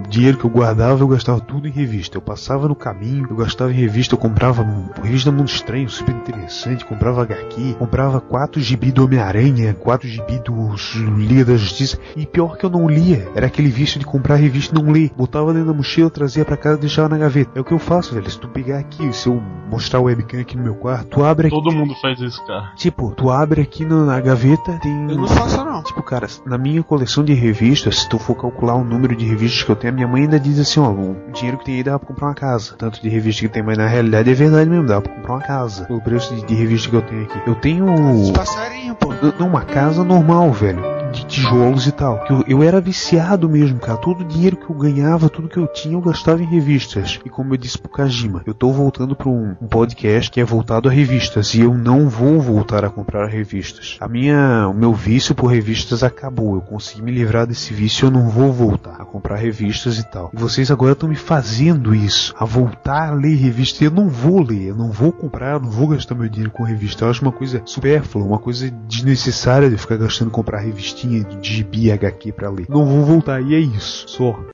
dinheiro que eu guardava, eu gastava tudo em revista. Eu passava no caminho, eu gastava em revista, eu comprava revista Mundo Estranho, super interessante, comprava HQ, comprava quatro gibi do Homem-Aranha, quatro gibi dos Liga da Justiça. E pior que eu não lia, era aquele vício de comprar revista e não ler. Botava dentro da mochila, trazia pra casa e deixava na gaveta. É o que eu faço, velho. Se tu pegar aqui, se eu mostrar o webcam aqui no meu quarto, tu abre aqui. Todo mundo faz isso, cara. Tipo, tu abre aqui no- na gaveta, tem. Eu não faço não. Tipo, cara, na minha coleção de revistas, se tu for calcular o número de revistas que eu tenho, a minha mãe ainda diz assim, ó, o dinheiro que tem aí dá pra comprar uma casa. Tanto de revista que tem, mas na realidade é verdade mesmo, dá pra comprar uma casa. Pelo preço de, de revista que eu tenho aqui. Eu tenho. Os passarinhos, pô. Uma casa normal, velho. De tijolos e tal. Eu, eu era viciado mesmo, cara. Todo o dinheiro que eu ganhava, tudo que eu tinha, eu gastava em revistas. E como eu disse pro Kajima, eu tô voltando pra um, podcast que é voltado a revistas. E eu não vou voltar a comprar revistas. A minha, o meu vício por revistas acabou. Eu consegui me livrar desse vício. Eu não vou voltar a comprar revistas e tal. E vocês agora estão me fazendo isso. A voltar a ler revistas. Eu não vou ler. Eu não vou comprar. Eu não vou gastar meu dinheiro com revista. Eu acho uma coisa supérflua. Uma coisa desnecessária de ficar gastando comprar revistinha de gibi HQ pra ler. Não vou voltar. E é isso. Só.